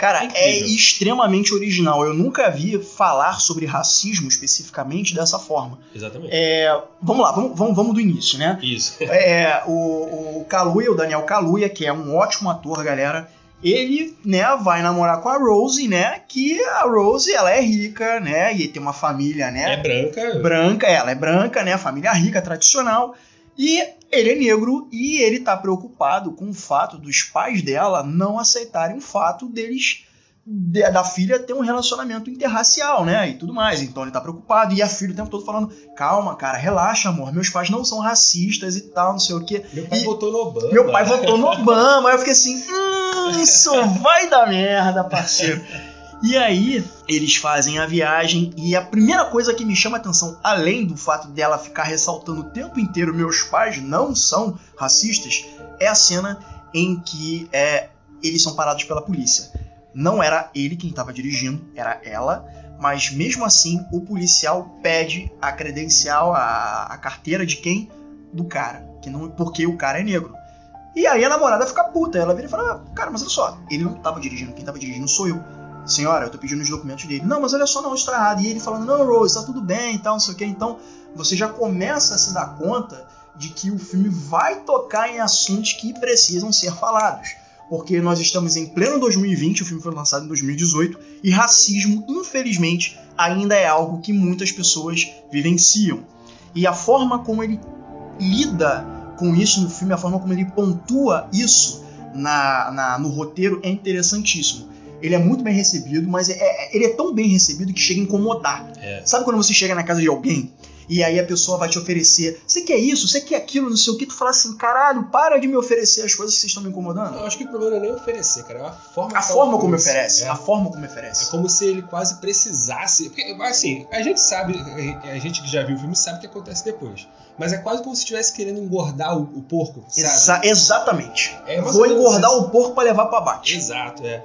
Cara, É é extremamente original. Eu nunca vi falar sobre racismo especificamente dessa forma. exatamente. É, vamos lá, vamos, vamos, vamos do início, né? Isso. É, o, o Kaluuya, o Daniel Kaluuya, que é um ótimo ator, galera, ele, né, vai namorar com a Rose, né, que a Rose, ela é rica, né, e tem uma família, né, É branca. branca, ela é branca, né, família rica, tradicional, e ele é negro e ele tá preocupado com o fato dos pais dela não aceitarem o fato deles de- da filha ter um relacionamento interracial, né, e tudo mais. Então ele tá preocupado e a filha o tempo todo falando: "Calma, cara, relaxa, amor. Meus pais não são racistas e tal, não sei o quê". Meu pai E- votou no Obama. Meu pai votou no Obama. Aí eu fiquei assim: "Hum, isso vai dar merda, parceiro". E aí, eles fazem a viagem e a primeira coisa que me chama a atenção, além do fato dela ficar ressaltando o tempo inteiro meus pais não são racistas, é a cena em que é, eles são parados pela polícia. Não era ele quem estava dirigindo, era ela, mas mesmo assim o policial pede a credencial, a, a carteira de quem? Do cara, que não, porque o cara é negro. E aí a namorada fica puta, ela vira e fala: "Ah, Cara, mas olha só, ele não tava dirigindo, quem tava dirigindo sou eu. Senhora, eu tô pedindo os documentos dele. Não, mas olha só, não, isso tá errado. E ele falando: Não, Rose, tá tudo bem e tal, não sei o que. Então você já começa a se dar conta de que o filme vai tocar em assuntos que precisam ser falados. Porque nós estamos em pleno 2020, o filme foi lançado em 2018, e racismo, infelizmente, ainda é algo que muitas pessoas vivenciam. E a forma como ele lida com isso no filme, a forma como ele pontua isso na, na- no roteiro é interessantíssimo. Ele é muito bem recebido, mas é- é- ele é tão bem recebido que chega a incomodar. É. Sabe quando você chega na casa de alguém e aí a pessoa vai te oferecer, você quer isso, você quer aquilo, não sei o que, tu fala assim, caralho, para de me oferecer as coisas que vocês estão me incomodando. Eu acho que o problema não é nem oferecer, cara. É a forma A forma como oferece. É. a forma como É oferece. como se ele quase precisasse. Porque, assim, a gente sabe, a gente que já viu o filme sabe o que acontece depois. Mas é quase como se estivesse querendo engordar o, o porco, sabe? Exa- exatamente. É Vou engordar isso. o porco pra levar pra abate. Exato, é.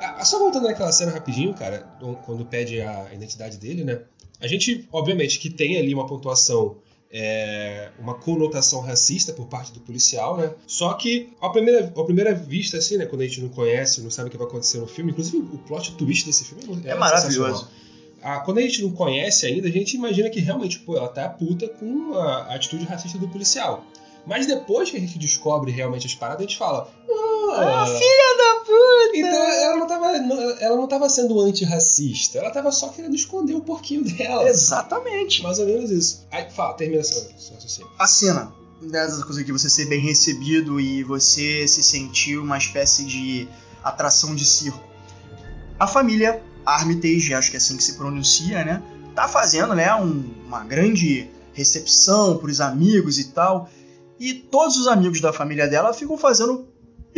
Ah, Só voltando naquela cena rapidinho, cara, quando pede a identidade dele, né? A gente, obviamente, que tem ali uma pontuação, é, uma conotação racista por parte do policial, né? Só que, à primeira, à primeira vista, assim, né? Quando a gente não conhece, não sabe o que vai acontecer no filme, inclusive o plot twist desse filme é, É maravilhoso. sensacional. Ah, quando a gente não conhece ainda, a gente imagina que realmente, pô, ela tá puta com a atitude racista do policial. Mas depois que a gente descobre realmente as paradas, a gente fala. Ah, Ah, filha da puta! então ela não tava, ela não tava sendo antirracista, ela tava só querendo esconder o porquinho dela. Exatamente. Mais ou menos isso. Aí, fala, termina seu, seu raciocínio. A cena dessas coisas aqui, você ser bem recebido e você se sentir uma espécie de atração de circo. a família Armitage, acho que é assim que se pronuncia, né? Tá fazendo, né, um- uma grande recepção pros amigos e tal. E todos os amigos da família dela ficam fazendo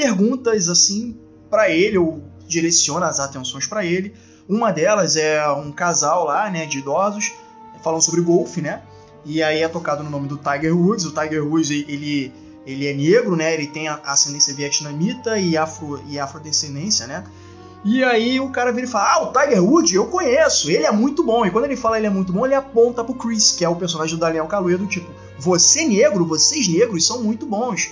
perguntas assim pra ele, ou direciona as atenções pra ele. Uma delas é um casal lá, né, de idosos, falando sobre golfe, né? E aí é tocado no nome do Tiger Woods. O Tiger Woods, ele, ele é negro, né? Ele tem ascendência vietnamita e, afro, e afrodescendência, né? E aí o cara vira e fala: Ah, o Tiger Woods eu conheço, ele é muito bom. E quando ele fala ele é muito bom, ele aponta pro Chris, que é o personagem do Daniel Kaluuya, do tipo: Você negro, vocês negros são muito bons.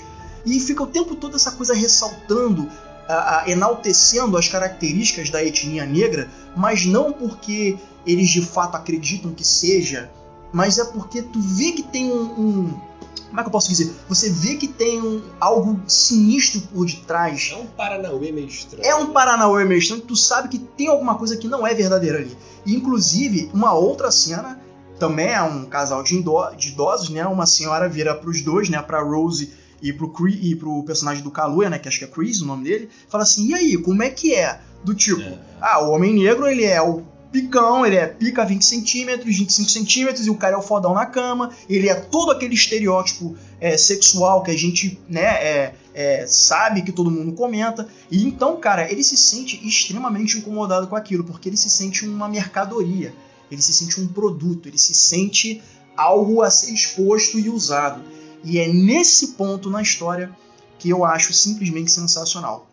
E fica o tempo todo essa coisa ressaltando, a- a- enaltecendo as características da etnia negra, mas não porque eles de fato acreditam que seja, mas é porque tu vê que tem um. um- como é que eu posso dizer? Você vê que tem um, algo sinistro por detrás. É um Paranauê meio estranho. É um Paranauê meio estranho, tu sabe que tem alguma coisa que não é verdadeira ali. E, inclusive, uma outra cena, também é um casal de, idosos, né? Uma senhora vira pros dois, né? Pra Rose e pro, Cre- e pro personagem do Kaluuya, né? Que acho que é Chris o nome dele. Fala assim, e aí, como é que é? Do tipo, É. ah, o homem negro, ele é o picão, ele é pica 20 centímetros, 25 centímetros, e o cara é o fodão na cama, ele é todo aquele estereótipo é, sexual que a gente, né, é, é, sabe, que todo mundo comenta. E então, cara, ele se sente extremamente incomodado com aquilo, porque ele se sente uma mercadoria, ele se sente um produto, ele se sente algo a ser exposto e usado. E é nesse ponto na história que eu acho simplesmente sensacional.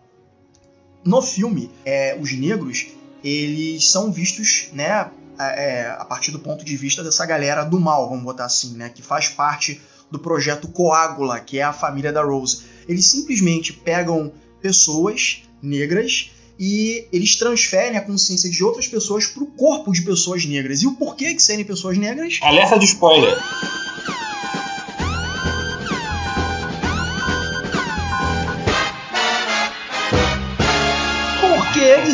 No filme, é, os negros, eles são vistos, né, é, a partir do ponto de vista dessa galera do mal, vamos botar assim, né, que faz parte do projeto Coágula, que é a família da Rose. Eles simplesmente pegam pessoas negras e eles transferem a consciência de outras pessoas pro corpo de pessoas negras. E o porquê que serem pessoas negras? Alerta de spoiler.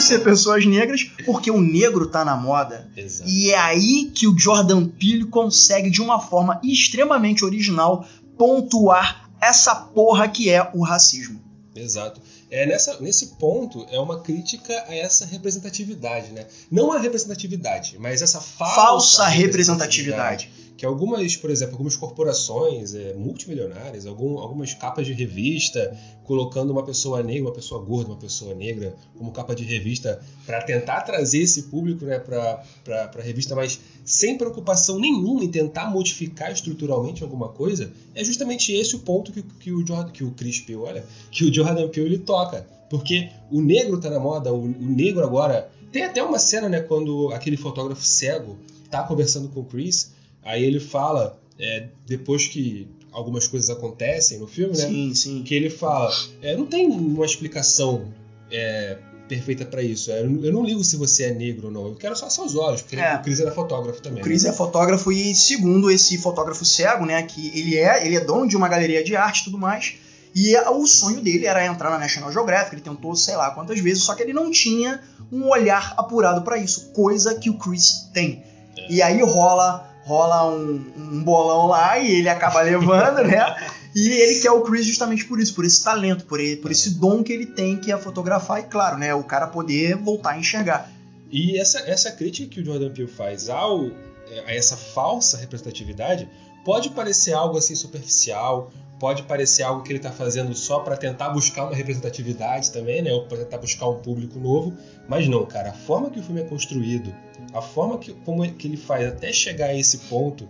Ser pessoas negras? Porque o negro tá na moda. Exato. E é aí que o Jordan Peele consegue, de uma forma extremamente original, pontuar essa porra que é o racismo. Exato. É nessa, nesse ponto é uma crítica a essa representatividade, né? Não a representatividade, mas essa falsa, Falsa representatividade. Que algumas, por exemplo, algumas corporações é, multimilionárias, algum- algumas capas de revista colocando uma pessoa negra, uma pessoa gorda, uma pessoa negra como capa de revista para tentar trazer esse público né, para a revista, mas sem preocupação nenhuma em tentar modificar estruturalmente alguma coisa, é justamente esse o ponto que, que o Jordan, que o Chris Peele, olha, que o Jordan Peele ele toca, porque o negro tá na moda, o, o negro agora tem até uma cena, né, quando aquele fotógrafo cego tá conversando com o Chris, aí ele fala é, depois que algumas coisas acontecem no filme, né? Sim, sim. que ele fala, é, não tem uma explicação é, perfeita pra isso. É, eu não- eu não ligo se você é negro ou não. Eu quero só seus olhos, porque É. o Chris era fotógrafo também. O Chris né? é fotógrafo e, segundo esse fotógrafo cego, né, que ele é, ele é dono de uma galeria de arte e tudo mais, e o sonho dele era entrar na National Geographic, ele tentou sei lá quantas vezes, só que ele não tinha um olhar apurado pra isso, coisa que o Chris tem. E aí rola rola um, um bolão lá e ele acaba levando, né? E ele quer o Chris justamente por isso, por esse talento, por, ele- por esse dom que ele tem, que é fotografar e, claro, né, o cara poder voltar a enxergar. E essa, essa crítica que o Jordan Peele faz ao, é, a essa falsa representatividade pode parecer algo assim superficial, pode parecer algo que ele está fazendo só para tentar buscar uma representatividade também, né? Ou para tentar buscar um público novo. Mas não, cara, a forma que o filme é construído, a forma que, como que ele faz até chegar a esse ponto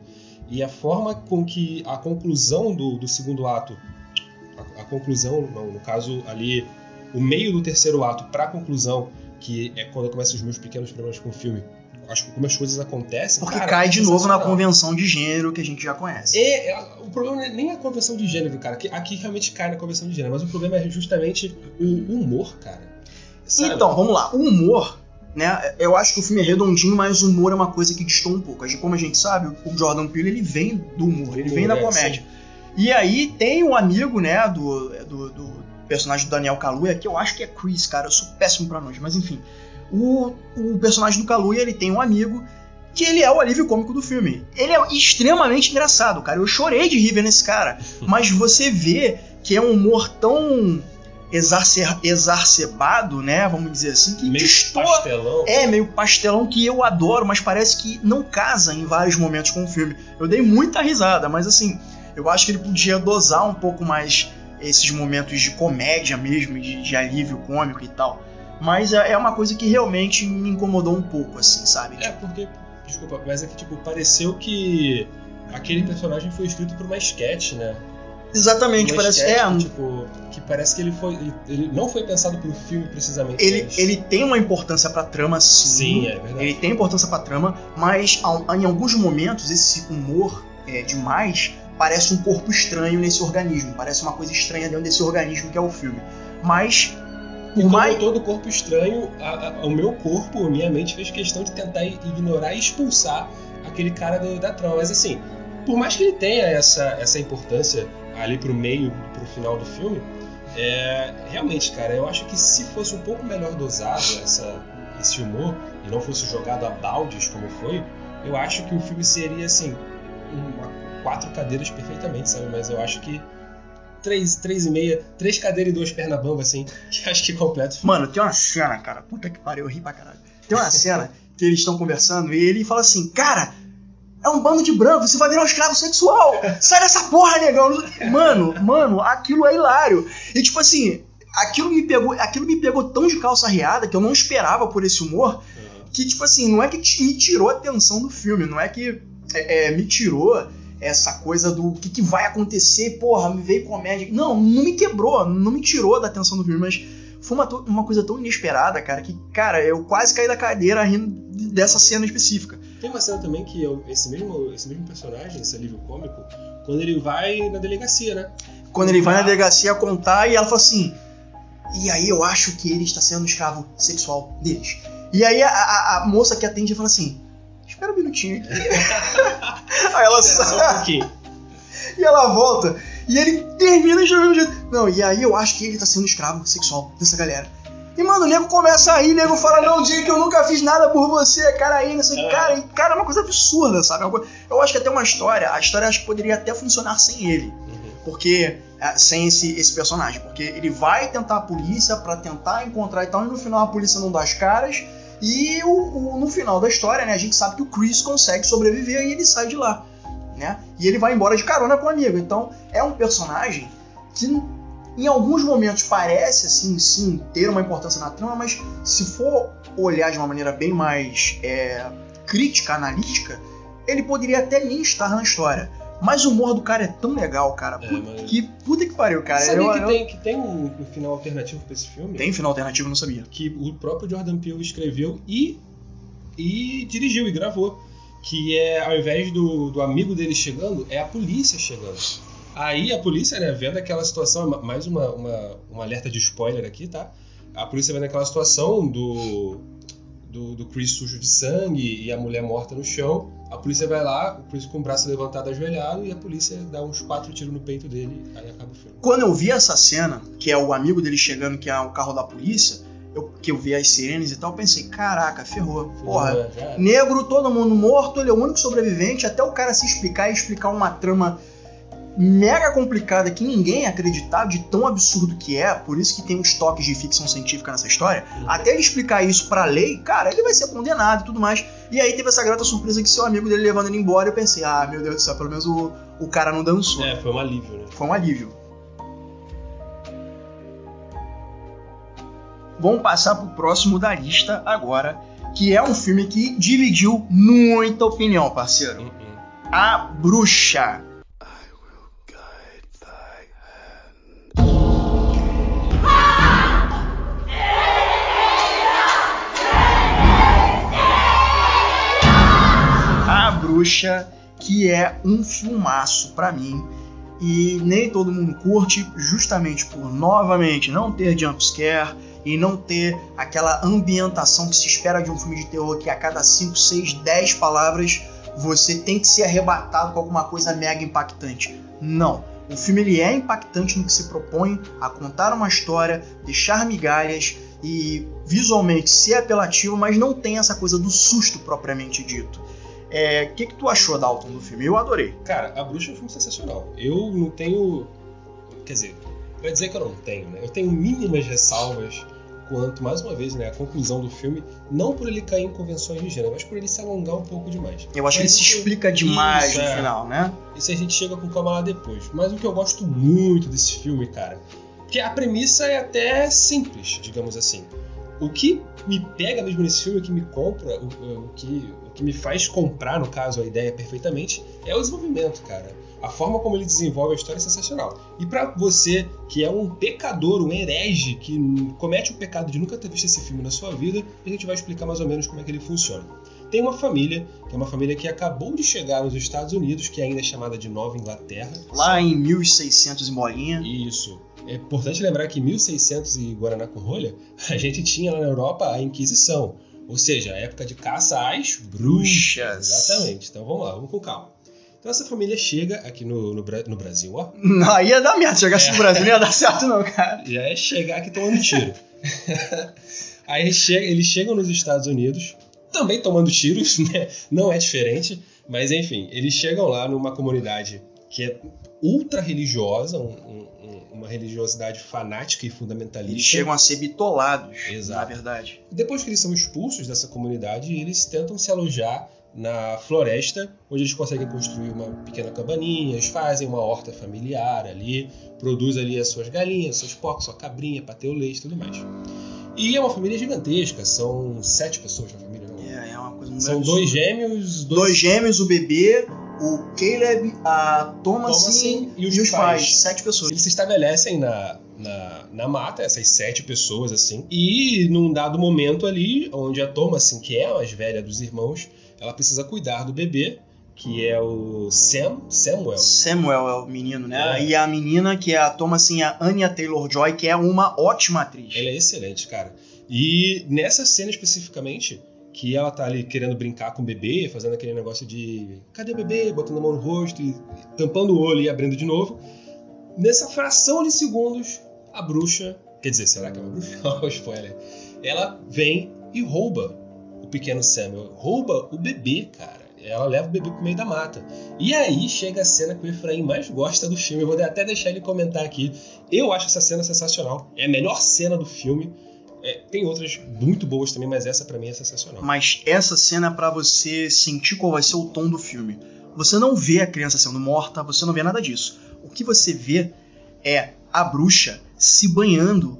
e a forma com que a conclusão do, do segundo ato, a, a conclusão, não, no caso ali, o meio do terceiro ato para a conclusão, que é quando começam os meus pequenos problemas com o filme, acho que como as coisas acontecem. Porque cara, cai é de novo na convenção de gênero que a gente já conhece. É, é, o problema não é nem a convenção de gênero, cara. que Aqui realmente cai na convenção de gênero, mas o problema é justamente o humor, cara. Sabe? Então, vamos lá. O humor, né? Eu acho que o filme é redondinho, mas o humor é uma coisa que distou um pouco. Como a gente sabe, o Jordan Peele ele vem do humor, ele humor, vem da é, comédia. E aí tem um amigo, né, do, do, do personagem do Daniel Kaluuya, que eu acho que é Chris, cara. Eu sou péssimo pra nós, mas enfim. O, o personagem do Kaluuya, ele tem um amigo que ele é o alívio cômico do filme. Ele é extremamente engraçado, cara. Eu chorei de rir vendo esse cara. Mas você vê que é um humor tão exacer- exacerbado, né? Vamos dizer assim, que Meio destoa. pastelão. É, meio pastelão que eu adoro, mas parece que não casa em vários momentos com o filme. Eu dei muita risada, mas assim, eu acho que ele podia dosar um pouco mais esses momentos de comédia mesmo, de, de alívio cômico e tal. Mas é é uma coisa que realmente me incomodou um pouco, assim, sabe? É, porque, desculpa, mas é que, tipo, pareceu que aquele personagem foi escrito por uma sketch, né? Exatamente, Uma parece. sketch É, que, tipo, que parece que ele foi. Ele, ele não foi pensado pro filme precisamente. ele, ele tem uma importância pra trama, sim. Sim, é verdade. Ele tem importância pra trama, mas em alguns momentos esse humor é, demais parece um corpo estranho nesse organismo. Parece uma coisa estranha dentro desse organismo que é o filme. Mas. E mais, todo corpo estranho, o meu corpo, a minha mente fez questão de tentar ignorar e expulsar aquele cara do- da trama. Mas assim, por mais que ele tenha essa, essa importância ali pro meio, pro final do filme, é, realmente, cara, eu acho que se fosse um pouco melhor dosado essa, esse humor e não fosse jogado a baldes como foi, eu acho que o filme seria assim, uma, quatro cadeiras perfeitamente, sabe? Mas eu acho que três, três e meia, três cadeiras e duas pernas bambas, assim, que acho que completa o filme. Mano, tem uma cena, cara. Puta que pariu, eu ri pra caralho. Tem uma cena que eles estão conversando e ele fala assim: Cara, é um bando de branco, você vai virar um escravo sexual. Sai dessa porra, negão. Mano, mano, aquilo é hilário. E tipo assim, aquilo me pegou, aquilo me pegou tão de calça riada que eu não esperava por esse humor. Que, tipo assim, não é que me tirou a atenção do filme, não é que é, é, me tirou essa coisa do que, que vai acontecer, porra, me veio comédia. Não, não me quebrou, não me tirou da atenção do filme, mas foi uma, uma coisa tão inesperada, cara, que, cara, eu quase caí da cadeira rindo dessa cena específica. Tem uma cena também que esse mesmo, esse mesmo personagem, esse alívio cômico, quando ele vai na delegacia, né? Quando ele vai na delegacia contar e ela fala assim: E aí eu acho que ele está sendo escravo sexual deles. E aí a, a- a moça que atende fala assim: Espera um minutinho aqui. aí ela um sai. pouquinho. E ela volta. E ele termina de mesmo jeito. Não, e aí eu acho que ele tá sendo escravo sexual dessa galera. E, mano, o nego começa a rir, o nego fala, não, diga que eu nunca fiz nada por você, cara aí, não sei o que. Cara, e, cara, é uma coisa absurda, sabe? É Eu acho que até uma história, a história acho que poderia até funcionar sem ele. Uhum. Porque. é, Sem esse, esse personagem. Porque ele vai tentar a polícia pra tentar encontrar e tal, e no final a polícia não dá as caras. E o, o- no final da história, né, a gente sabe que o Chris consegue sobreviver e ele sai de lá. Né? E ele vai embora de carona com o amigo. Então é um personagem que em alguns momentos parece assim, sim, ter uma importância na trama, mas se for olhar de uma maneira bem mais é, crítica, analítica, ele poderia até nem estar na história. Mas o humor do cara é tão legal, cara. É, Puta, mas- que, puta que pariu, cara. Sabia Eu- que, eu- tem, que tem um, um final alternativo pra esse filme? Tem final alternativo, não sabia. Que o próprio Jordan Peele escreveu e, e dirigiu e gravou. Que é, ao invés do, do amigo dele chegando, é a polícia chegando. Aí a polícia, né, vendo aquela situação, ma- mais uma, uma, um alerta de spoiler aqui, tá? A polícia vendo aquela situação do, do, do Chris sujo de sangue e a mulher morta no chão. A polícia vai lá, o Chris com o braço levantado ajoelhado e a polícia dá uns quatro tiros no peito dele, aí acaba o filme. Quando eu vi essa cena, que é o amigo dele chegando, que é o carro da polícia, eu, que eu vi as sirenes e tal, eu pensei, caraca, ferrou. Porra, negro, todo mundo morto, ele é o único sobrevivente, até o cara se explicar e explicar uma trama mega complicada que ninguém acreditava de tão absurdo que é, por isso que tem uns toques de ficção científica nessa história, até ele explicar isso pra lei, cara, ele vai ser condenado e tudo mais. E aí teve essa grata surpresa que seu amigo dele levando ele embora, eu pensei, ah, meu Deus do céu, pelo menos o, o cara não dançou. É, foi um alívio, né? Foi um alívio. Vamos passar pro próximo da lista agora, que é um filme que dividiu muita opinião, parceiro. Uhum. A Bruxa. Bruxa, que é um filmaço pra mim. E nem todo mundo curte, justamente por novamente não ter jumpscare e não ter aquela ambientação que se espera de um filme de terror que a cada 5, 6, 10 palavras você tem que ser arrebatado com alguma coisa mega impactante. Não. O filme ele é impactante no que se propõe a contar uma história, deixar migalhas e visualmente ser apelativo, mas não tem essa coisa do susto propriamente dito. É, O que, que tu achou, Dalton, do filme? Eu adorei. Cara, A Bruxa é um filme sensacional. Eu não tenho. Quer dizer, Pra dizer que eu não tenho, né? Eu tenho mínimas ressalvas quanto, mais uma vez, né, a conclusão do filme, não por ele cair em convenções de gênero, mas por ele se alongar um pouco demais. Eu acho que ele Mas se explica demais isso, no é. final, né? Isso a gente chega com calma lá depois. Mas o que eu gosto muito desse filme, cara, que a premissa é até simples, digamos assim. O que me pega mesmo nesse filme, o que me compra, o, o que, que me faz comprar, no caso, a ideia perfeitamente, é o desenvolvimento, cara. A forma como ele desenvolve a história é sensacional. E pra você que é um pecador, um herege, que comete o pecado de nunca ter visto esse filme na sua vida, a gente vai explicar mais ou menos como é que ele funciona. Tem uma família, que é uma família que acabou de chegar nos Estados Unidos, que ainda é chamada de Nova Inglaterra. Lá em 1600 e bolinha. Isso. É importante lembrar que em 1600 e Guaraná com rolha, a gente tinha lá na Europa a Inquisição. Ou seja, a época de caça às bruxas. Exatamente. Então vamos lá, vamos com calma. Então essa família chega aqui no, no, no Brasil, ó. Não, ia dar merda. Se chegasse É. no Brasil, não ia dar certo, não, cara. Já é chegar aqui tomando tiro. Aí eles chegam nos Estados Unidos, também tomando tiros, né? Não é diferente, mas enfim, eles chegam lá numa comunidade que é ultra religiosa, um- um- um- uma religiosidade fanática e fundamentalista. Eles chegam a ser bitolados, Exato. na verdade. Depois que eles são expulsos dessa comunidade, eles tentam se alojar na floresta, onde eles conseguem construir uma pequena cabaninha, eles fazem uma horta familiar ali, produz ali as suas galinhas, seus porcos, sua cabrinha para ter o leite e tudo mais. E é uma família gigantesca, são sete pessoas na família, não? É, é uma coisa muito São dois gêmeos, Dois gêmeos, o bebê, o Caleb, a Thomasin Thomasin e os, pais. Sete pessoas. Eles se estabelecem na, na, na mata, essas sete pessoas, assim. E num dado momento ali, onde a Thomasin, que é a mais velha dos irmãos, ela precisa cuidar do bebê, que é o Sam, Samuel. Samuel é o menino, né? É. E a menina, que é a Thomasin, a Anya Taylor-Joy, que é uma ótima atriz. Ela é excelente, cara. E nessa cena especificamente, que ela tá ali querendo brincar com o bebê, fazendo aquele negócio de cadê o bebê? Botando a mão no rosto e tampando o olho e abrindo de novo. Nessa fração de segundos, a bruxa. Quer dizer, será que é uma bruxa? Olha o spoiler. Ela vem e rouba o pequeno Samuel. Rouba o bebê, cara. Ela leva o bebê pro meio da mata. E aí chega a cena que o Efraim mais gosta do filme. Eu vou até deixar ele comentar aqui. Eu acho essa cena sensacional. É a melhor cena do filme. É, tem outras muito boas também, mas essa pra mim é sensacional. Mas essa cena é pra você sentir qual vai ser o tom do filme. Você não vê a criança sendo morta, você não vê nada disso. O que você vê é a bruxa se banhando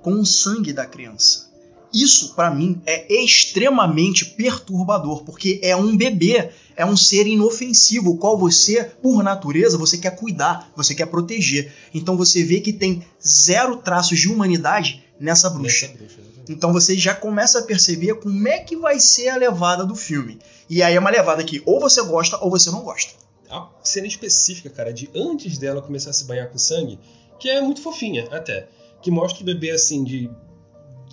com o sangue da criança. Isso, pra mim, é extremamente perturbador, porque é um bebê, é um ser inofensivo, o qual você, por natureza, você quer cuidar, você quer proteger. Então você vê que tem zero traços de humanidade nessa bruxa. Nessa bruxa. Então você já começa a perceber como é que vai ser a levada do filme. E aí é uma levada que ou você gosta ou você não gosta. a cena específica, cara, de antes dela começar a se banhar com sangue, que é muito fofinha até. Que mostra o bebê assim, de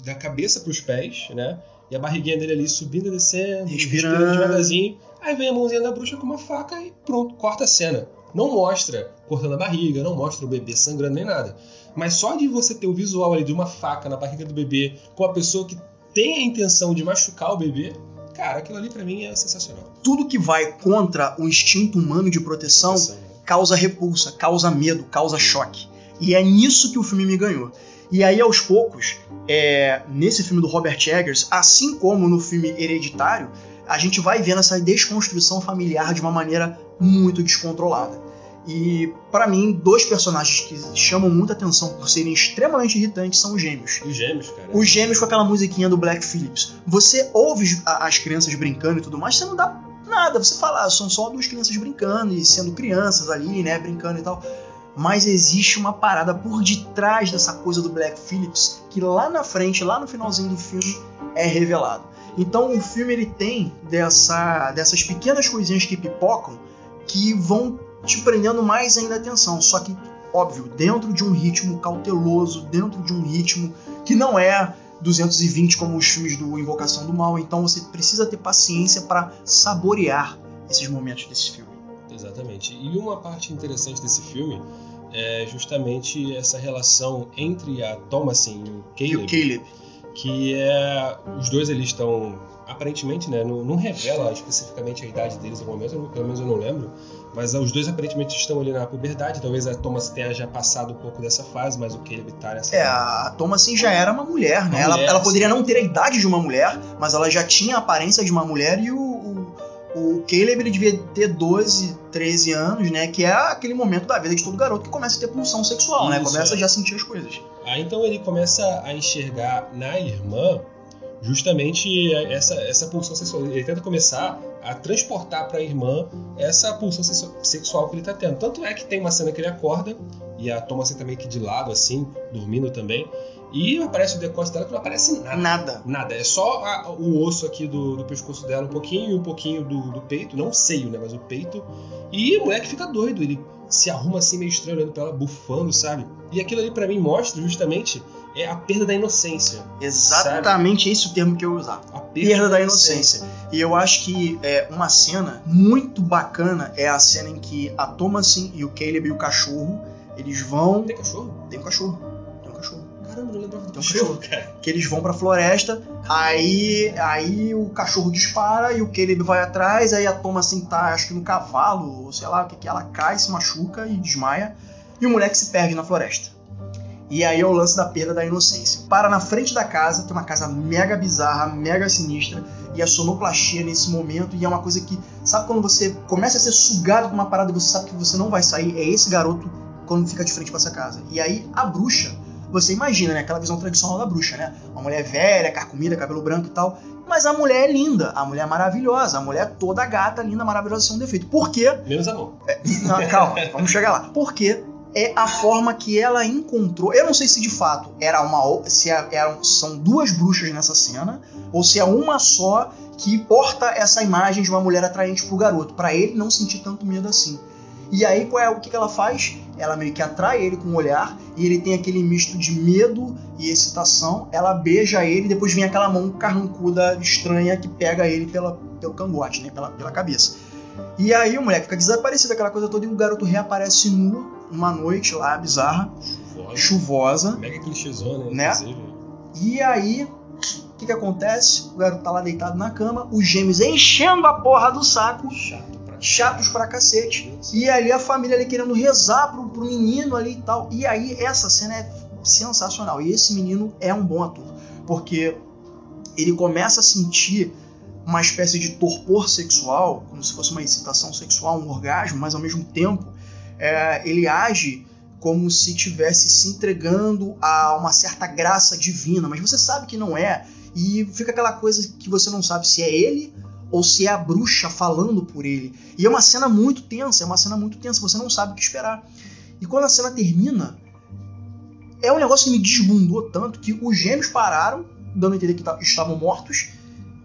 da cabeça pros pés, né? E a barriguinha dele ali subindo e descendo, Respirando. respirando devagarzinho. Aí vem a mãozinha da bruxa com uma faca e pronto, corta a cena. Não mostra cortando a barriga, não mostra o bebê sangrando nem nada. Mas só de você ter o visual ali de uma faca na barriga do bebê com a pessoa que tem a intenção de machucar o bebê, cara, aquilo ali pra mim é sensacional. Tudo que vai contra o instinto humano de proteção causa repulsa, causa medo, causa choque. E é nisso que o filme me ganhou. E aí, aos poucos, é, nesse filme do Robert Eggers, assim como no filme Hereditário, a gente vai vendo essa desconstrução familiar de uma maneira muito descontrolada. E, pra mim, dois personagens que chamam muita atenção por serem extremamente irritantes são os gêmeos. Os gêmeos, cara. Os gêmeos com aquela musiquinha do Black Phillips. Você ouve as crianças brincando e tudo mais, você não dá nada. Você fala, ah, são só duas crianças brincando e sendo crianças ali, né, brincando e tal. Mas existe uma parada por detrás dessa coisa do Black Phillips que lá na frente, lá no finalzinho do filme, é revelado. Então o filme ele tem dessa, dessas pequenas coisinhas que pipocam que vão te prendendo mais ainda a atenção. Só que, óbvio, dentro de um ritmo cauteloso, dentro de um ritmo que não é 220 como os filmes do Invocação do Mal. Então você precisa ter paciência para saborear esses momentos desse filme. Exatamente. E uma parte interessante desse filme é justamente essa relação entre a Thomasin e o E Caleb, o Caleb, que é os dois eles estão aparentemente, né, não, não, revela especificamente a idade deles no momento, pelo menos eu não lembro, mas os dois aparentemente estão ali na puberdade, talvez a Thomas tenha já passado um pouco dessa fase, mas o Caleb tá nessa É, a Thomas já era uma mulher, né? Uma ela, mulher, ela poderia não ter a idade de uma mulher, mas ela já tinha a aparência de uma mulher e o, o, o Caleb ele devia ter 12, 13 anos, né? Que é aquele momento da vida de todo garoto que começa a ter pulsão sexual, né? Isso, né? Começa é. já a sentir as coisas. Ah, então ele começa a enxergar na irmã justamente essa, essa pulsão sexual. Ele tenta começar a transportar para a irmã essa pulsão sexual que ele está tendo. Tanto é que tem uma cena que ele acorda e a Thomas tá meio que de lado, assim, dormindo também. E aparece o decote dela que não aparece nada. Nada. Nada. É só a, o osso aqui do, do, pescoço dela, um pouquinho e um pouquinho do, do, peito. Não o seio, né? Mas o peito. E o moleque fica doido. Ele se arruma assim meio estranho, olhando pra ela, bufando, sabe? E aquilo ali para mim mostra justamente é a perda da inocência. Exatamente sabe? esse o termo que eu usar. A perda, perda da inocência. inocência. E eu acho que é, uma cena muito bacana é a cena em que a Thomasin e o Caleb e o cachorro, eles vão... Tem cachorro? Tem um cachorro. Tem um cachorro. Caramba, não lembrava do Tem um cachorro, cara. Que eles vão pra floresta, aí, aí o cachorro dispara e o Caleb vai atrás, aí a Thomasin tá, acho que no cavalo, ou sei lá o que que, ela cai, se machuca e desmaia, e o moleque se perde na floresta. E aí é o lance da perda da inocência. Para na frente da casa, tem uma casa mega bizarra, mega sinistra, e a sonoplastia nesse momento, e é uma coisa que, sabe quando você começa a ser sugado por uma parada e você sabe que você não vai sair? É esse garoto quando fica de frente para essa casa. E aí a bruxa, você imagina, né? Aquela visão tradicional da bruxa, né? Uma mulher velha, carcomida, cabelo branco e tal. Mas a mulher é linda, a mulher é maravilhosa, a mulher é toda gata, linda, maravilhosa, sem um defeito. Por quê? Menos a mão. É, não, calma, vamos chegar lá. Por quê? É a forma que ela encontrou. Eu não sei se de fato era uma se é, eram, são duas bruxas nessa cena ou se é uma só que porta essa imagem de uma mulher atraente pro garoto, para ele não sentir tanto medo assim. E aí qual é o que, que ela faz? Ela meio que atrai ele com o olhar e ele tem aquele misto de medo e excitação. Ela beija ele depois vem aquela mão carrancuda estranha que pega ele pela, pelo cangote, né, pela, pela cabeça. E aí o moleque fica desaparecido, aquela coisa toda, e o garoto reaparece nu uma noite lá bizarra, chuvosa, chuvosa mega clichêzona, né? Inclusive. E aí, o que que acontece? O garoto tá lá deitado na cama, os gêmeos enchendo a porra do saco. Chato chatos pra cacete. E ali a família ali querendo rezar pro, pro menino ali e tal. E aí essa cena é sensacional. E esse menino é um bom ator. Porque ele começa a sentir uma espécie de torpor sexual, como se fosse uma excitação sexual, um orgasmo, mas ao mesmo tempo é, ele age como se estivesse se entregando a uma certa graça divina, mas você sabe que não é, e fica aquela coisa que você não sabe se é ele ou se é a bruxa falando por ele. E é uma cena muito tensa, é uma cena muito tensa, você não sabe o que esperar. E quando a cena termina, é um negócio que me desbundou tanto que os gêmeos pararam, dando a entender que estavam mortos,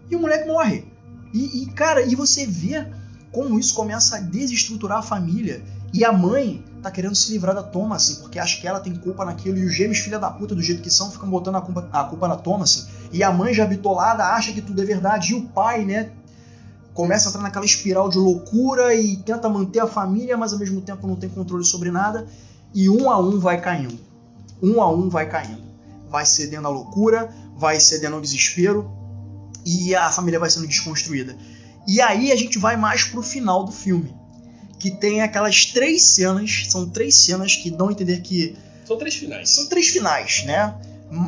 e o moleque morre. E, e cara, e você vê como isso começa a desestruturar a família. E a mãe tá querendo se livrar da Thomas, assim, porque acha que ela tem culpa naquilo. E os gêmeos, filha da puta, do jeito que são, ficam botando a culpa, a culpa na Thomas. Assim. E a mãe, já bitolada, acha que tudo é verdade. E o pai, né, começa a entrar naquela espiral de loucura e tenta manter a família, mas ao mesmo tempo não tem controle sobre nada. E um a um vai caindo. Um a um vai caindo. Vai cedendo à loucura, vai cedendo ao desespero e a família vai sendo desconstruída. E aí a gente vai mais pro final do filme que tem aquelas três cenas, são três cenas que dão a entender que. São três finais. São três finais, né?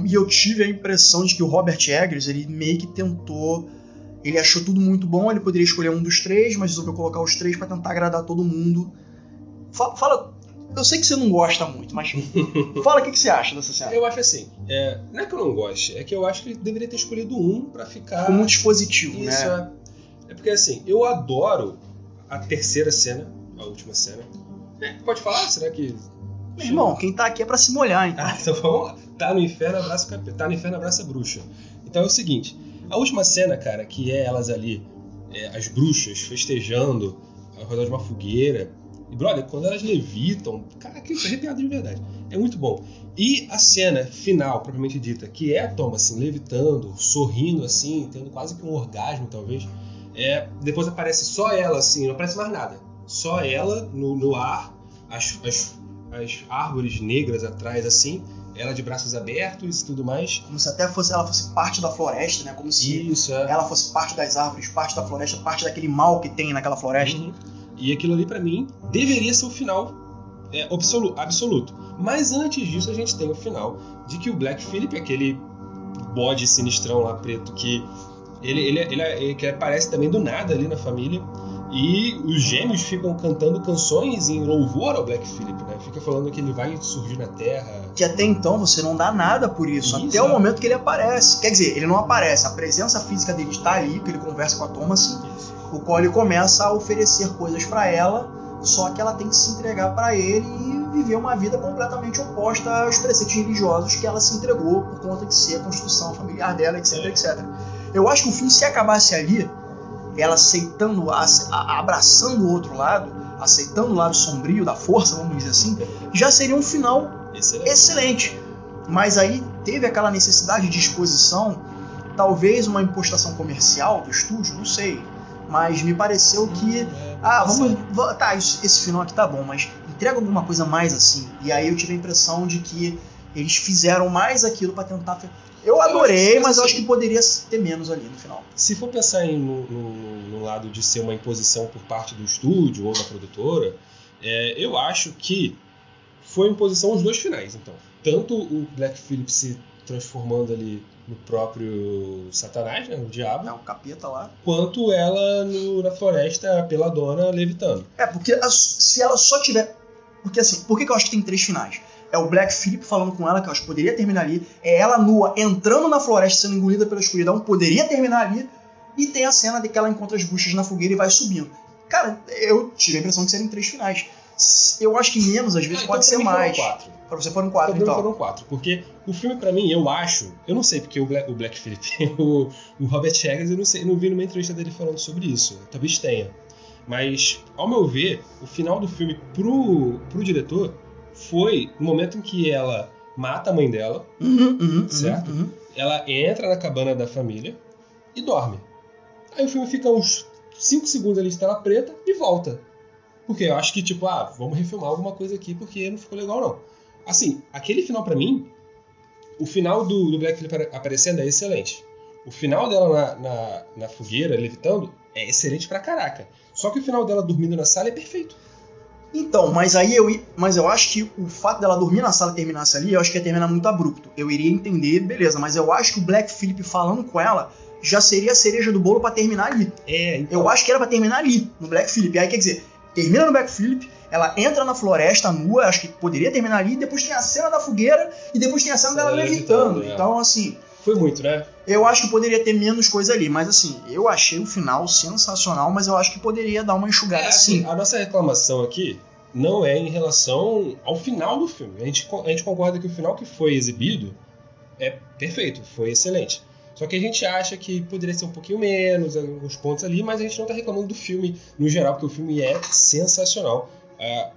E eu tive a impressão de que o Robert Eggers, ele meio que tentou. Ele achou tudo muito bom, ele poderia escolher um dos três, mas resolveu colocar os três para tentar agradar todo mundo. Fala, fala, Eu sei que você não gosta muito, mas fala o que, que, você acha dessa cena. Eu acho assim. É, não é que eu não goste, é que eu acho que ele deveria ter escolhido um para ficar. Como um dispositivo, Isso, né? É. é porque assim, eu adoro a terceira cena a última cena. É, pode falar? Será que. Meu irmão, quem tá aqui é pra se molhar, então. Ah, então vamos lá. Tá no inferno, abraça o Tá no inferno, abraça a bruxa. Então é o seguinte: a última cena, cara, que é elas ali, é, as bruxas festejando ao redor de uma fogueira. E, brother, quando elas levitam, cara, que arrepiado de verdade. É muito bom. E a cena final, propriamente dita, que é a Thomas assim, levitando, sorrindo assim, tendo quase que um orgasmo, talvez. É, depois aparece só ela, assim, não aparece mais nada só ela no, no ar, as, as as árvores negras atrás, assim, ela de braços abertos e tudo mais. Como se até fosse, ela fosse parte da floresta, né? Como se Isso, é. ela fosse parte das árvores, parte da floresta, parte daquele mal que tem naquela floresta. Uhum. E aquilo ali, pra mim, deveria ser o final é, absolu- absoluto. Mas antes disso, a gente tem o final de que o Black Phillip, aquele bode sinistrão lá preto, que ele, ele, ele, ele aparece também do nada ali na família. E os gêmeos ficam cantando canções em louvor ao Black Phillip, né? Fica falando que ele vai surgir na Terra. Que até então você não dá nada por isso, Isso, até é. o momento que ele aparece. Quer dizer, ele não aparece, a presença física dele está ali, que ele conversa com a Thomas, o qual ele começa a oferecer coisas pra ela, só que ela tem que se entregar pra ele e viver uma vida completamente oposta aos preceitos religiosos que ela se entregou por conta de ser a construção familiar dela, etc, etc. Eu acho que o filme, se acabasse ali, ela aceitando, abraçando o outro lado, aceitando o lado sombrio da força, vamos dizer assim, já seria um final Excelente. excelente. Mas aí teve aquela necessidade de exposição, talvez uma impostação comercial do estúdio, não sei. Mas me pareceu que. Ah, vamos. Tá, esse final aqui tá bom, mas entrega alguma coisa mais assim. E aí eu tive a impressão de que eles fizeram mais aquilo pra tentar. Eu adorei, que mas eu acho que poderia ter menos ali no final. Se for pensar em, no, no- no lado de ser uma imposição por parte do estúdio ou da produtora, é, eu acho que foi imposição os dois finais, então. Tanto o Black Phillip se transformando ali no próprio Satanás, né, o diabo, É o capeta lá. quanto ela no- na floresta pela dona levitando. É, porque a- se ela só tiver. Porque assim, por que, que eu acho que tem três finais? É o Black Phillip falando com ela, que eu acho que poderia terminar ali. É ela nua entrando na floresta, sendo engolida pela escuridão, poderia terminar ali. E tem a cena de que ela encontra as buchas na fogueira e vai subindo. Cara, eu tive a impressão de serem três finais. Eu acho que menos, às vezes, Ah, pode então ser pra mais. quatro. Pra você foram quatro, problema então. foram quatro, porque o filme pra mim, eu acho, eu não sei porque o Black, o Black Phillip, o, o Robert Eggers, eu não sei, eu não vi numa entrevista dele falando sobre isso, talvez tenha. Mas, ao meu ver, o final do filme pro, pro diretor foi no momento em que ela mata a mãe dela, Uhum, uhum, uhum, Certo. uhum. ela entra na cabana da família e dorme. Aí o filme fica uns 5 segundos ali de tela preta e volta. Porque eu acho que, tipo, ah, vamos refilmar alguma coisa aqui porque não ficou legal, não. Assim, aquele final pra mim, o final do, do Black Phillip aparecendo é excelente. O final dela na, na, na fogueira, levitando, é excelente pra caraca. Só que o final dela dormindo na sala é perfeito. Então, mas aí eu, mas eu acho que o fato dela dormir na sala e terminasse ali, eu acho que ia terminar muito abrupto. Eu iria entender, beleza, mas eu acho que o Black Phillip falando com ela já seria a cereja do bolo pra terminar ali. É, então. Eu acho que era pra terminar ali, no Black Phillip. Aí quer dizer, termina no Black Phillip, ela entra na floresta nua, acho que poderia terminar ali, depois tem a cena da fogueira e depois tem a cena dela Ela levitando. é. Então, assim, Foi muito, né? eu acho que poderia ter menos coisa ali, mas assim, eu achei o final sensacional, mas eu acho que poderia dar uma enxugada É, assim. assim, a nossa reclamação aqui não é em relação ao final do filme. A gente, a gente concorda que o final que foi exibido é perfeito, foi excelente. Só que a gente acha que poderia ser um pouquinho menos, alguns pontos ali, mas a gente não tá reclamando do filme no geral, porque o filme é sensacional. Ah,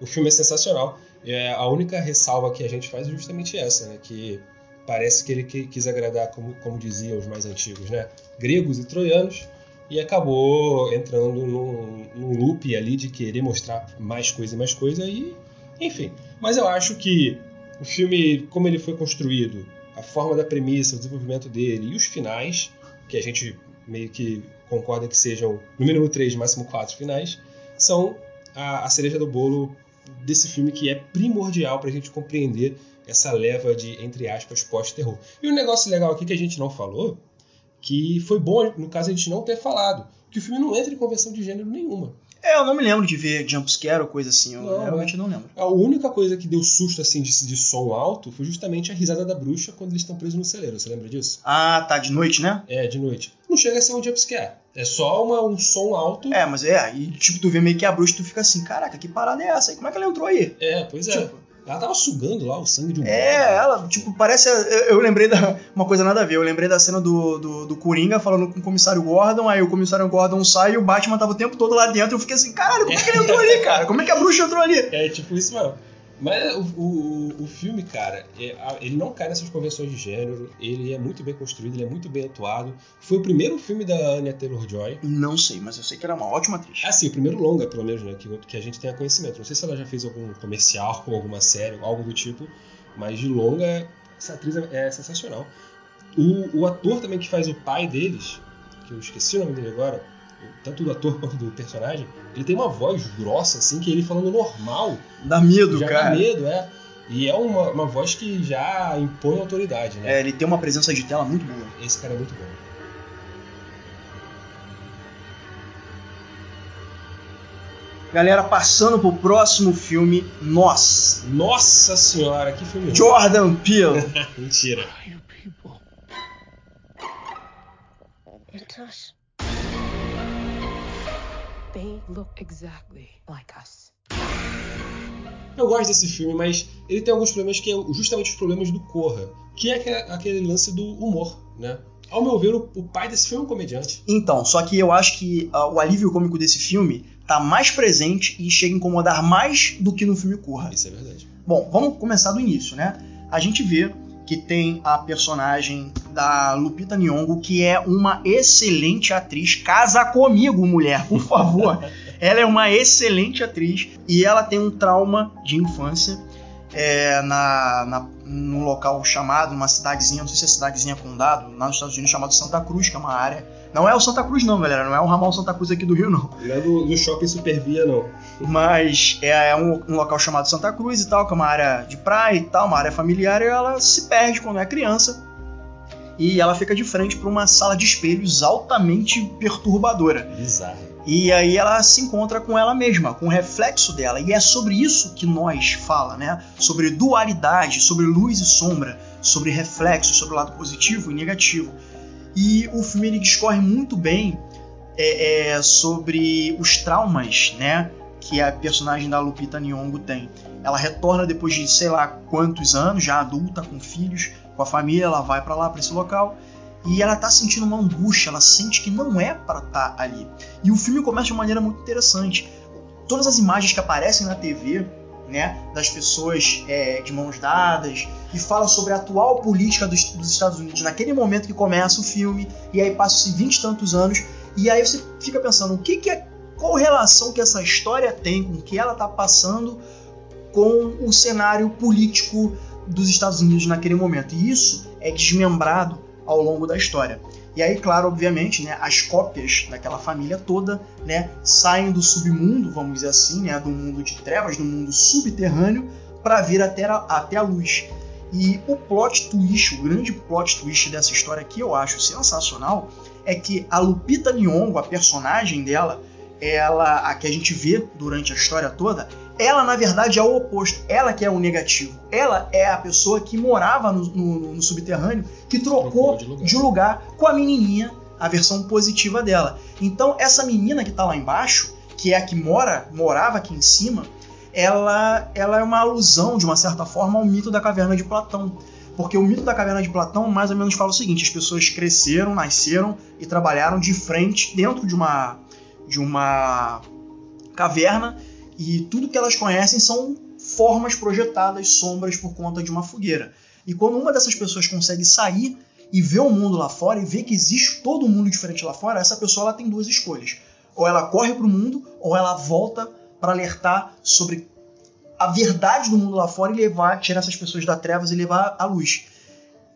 o filme é sensacional. É, a única ressalva que a gente faz é justamente essa, né? Que parece que ele qui- quis agradar, como, como diziam os mais antigos, né? Gregos e troianos, e acabou entrando num, num loop ali de querer mostrar mais coisa e mais coisa, e enfim. Mas eu acho que o filme, como ele foi construído, a forma da premissa, o desenvolvimento dele e os finais, que a gente meio que concorda que sejam no mínimo três, máximo quatro finais, são a, a cereja do bolo desse filme que é primordial para a gente compreender essa leva de, entre aspas, pós-terror. E um negócio legal aqui que a gente não falou, que foi bom, no caso, a gente não ter falado, que o filme não entra em convenção de gênero nenhuma. É, eu não me lembro de ver jumpscare ou coisa assim, eu Não, realmente não lembro. A única coisa que deu susto assim de, de som alto foi justamente a risada da bruxa quando eles estão presos no celeiro. Você lembra disso? Ah, tá, de noite, né? É, de noite. Não chega a ser um jumpscare. É só uma, um som alto. É, mas é, e tipo, tu vê meio que a bruxa, tu fica assim, caraca, que parada é essa? aí? Como é que ela entrou aí? É, pois é. Tipo, Ela tava sugando lá o sangue de um É, ela, tipo, parece. Eu, eu lembrei da. Uma coisa nada a ver. Eu lembrei da cena do, do, do Coringa falando com o comissário Gordon. Aí o comissário Gordon sai e o Batman tava o tempo todo lá dentro. Eu fiquei assim, caralho, como é que ele entrou ali, cara? Como é que a bruxa entrou ali? É tipo isso mesmo. Mas o, o, o filme, cara, é- ele não cai nessas convenções de gênero, ele é muito bem construído, ele é muito bem atuado. Foi o primeiro filme da Anya Taylor-Joy. Não sei, mas eu sei que ela é uma ótima atriz. Ah, sim, o primeiro longa, pelo menos, né, que, que a gente tenha conhecimento. Não sei se ela já fez algum comercial com alguma série, algo do tipo, mas de longa, essa atriz é, é sensacional. O, o ator também que faz o pai deles, que eu esqueci o nome dele agora, tanto do ator quanto do personagem, ele tem uma voz grossa, assim, que ele falando normal Dá medo, já cara. dá medo, é. E é uma, uma voz que já impõe autoridade, né? É, ele tem uma presença de tela muito boa. Esse cara é muito bom. Galera, passando pro próximo filme, Nós. Nossa senhora, que filme. Jordan Peele. Mentira. It's us. They look exactly like us. Eu gosto desse filme, mas ele tem alguns problemas que é justamente os problemas do Corra, que é aquele- lance do humor, né? Ao meu ver, o, o pai desse filme é um comediante. Então, só que eu acho que ah, o alívio cômico desse filme tá mais presente e chega a incomodar mais do que no filme Corra. Isso é verdade. Bom, vamos começar do início, né? A gente vê que tem a personagem da Lupita Nyong'o, que é uma excelente atriz. Casa comigo, mulher, por favor. ela é uma excelente atriz e ela tem um trauma de infância é, na, na, num local chamado, numa cidadezinha, não sei se é cidadezinha condado, lá nos Estados Unidos, chamado Santa Cruz, que é uma área. Não é o Santa Cruz, não, galera. Não é o ramal Santa Cruz aqui do Rio, não. Não é do, do shopping Supervia, não. Mas é um, um local chamado Santa Cruz e tal, que é uma área de praia e tal, uma área familiar, e ela se perde quando é criança. E ela fica de frente para uma sala de espelhos altamente perturbadora. Bizarro. E aí ela se encontra com ela mesma, com o reflexo dela. E é sobre isso que nós fala, né? Sobre dualidade, sobre luz e sombra, sobre reflexo, sobre o lado positivo e negativo. E o filme ele discorre muito bem é, é, sobre os traumas, né? Que a personagem da Lupita Nyong'o tem. Ela retorna depois de sei lá quantos anos, já adulta, com filhos, com a família, ela vai para lá, para esse local. E ela tá sentindo uma angústia, ela sente que não é para estar ali. E o filme começa de uma maneira muito interessante. Todas as imagens que aparecem na TV, né, das pessoas é, de mãos dadas, e fala sobre a atual política dos, dos Estados Unidos naquele momento que começa o filme, e aí passam-se vinte e tantos anos, e aí você fica pensando, o que, que é. Qual relação que essa história tem com o que ela tá passando com o cenário político dos Estados Unidos naquele momento? E isso é desmembrado ao longo da história. E aí, claro, obviamente, né, as cópias daquela família toda, né, saem do submundo, vamos dizer assim, né, do mundo de trevas, do mundo subterrâneo, para vir até a, até a luz. E o plot twist, o grande plot twist dessa história que eu acho sensacional, é que a Lupita Nyong'o, a personagem dela, ela, a que a gente vê durante a história toda, ela na verdade é o oposto. Ela que é o negativo. Ela é a pessoa que morava no, no- no subterrâneo, que trocou, Trocou de lugar. de lugar com a menininha, a versão positiva dela. Então essa menina que tá lá embaixo, que é a que mora, morava aqui em cima, ela, ela é uma alusão de uma certa forma ao mito da caverna de Platão. Porque o mito da caverna de Platão mais ou menos fala o seguinte: as pessoas cresceram, nasceram e trabalharam de frente dentro de uma de uma caverna e tudo que elas conhecem são formas projetadas, sombras por conta de uma fogueira. E quando uma dessas pessoas consegue sair e ver o mundo lá fora e ver que existe todo um mundo diferente lá fora, essa pessoa ela tem duas escolhas. Ou ela corre para o mundo, ou ela volta para alertar sobre a verdade do mundo lá fora e levar, tirar essas pessoas da trevas e levar à luz.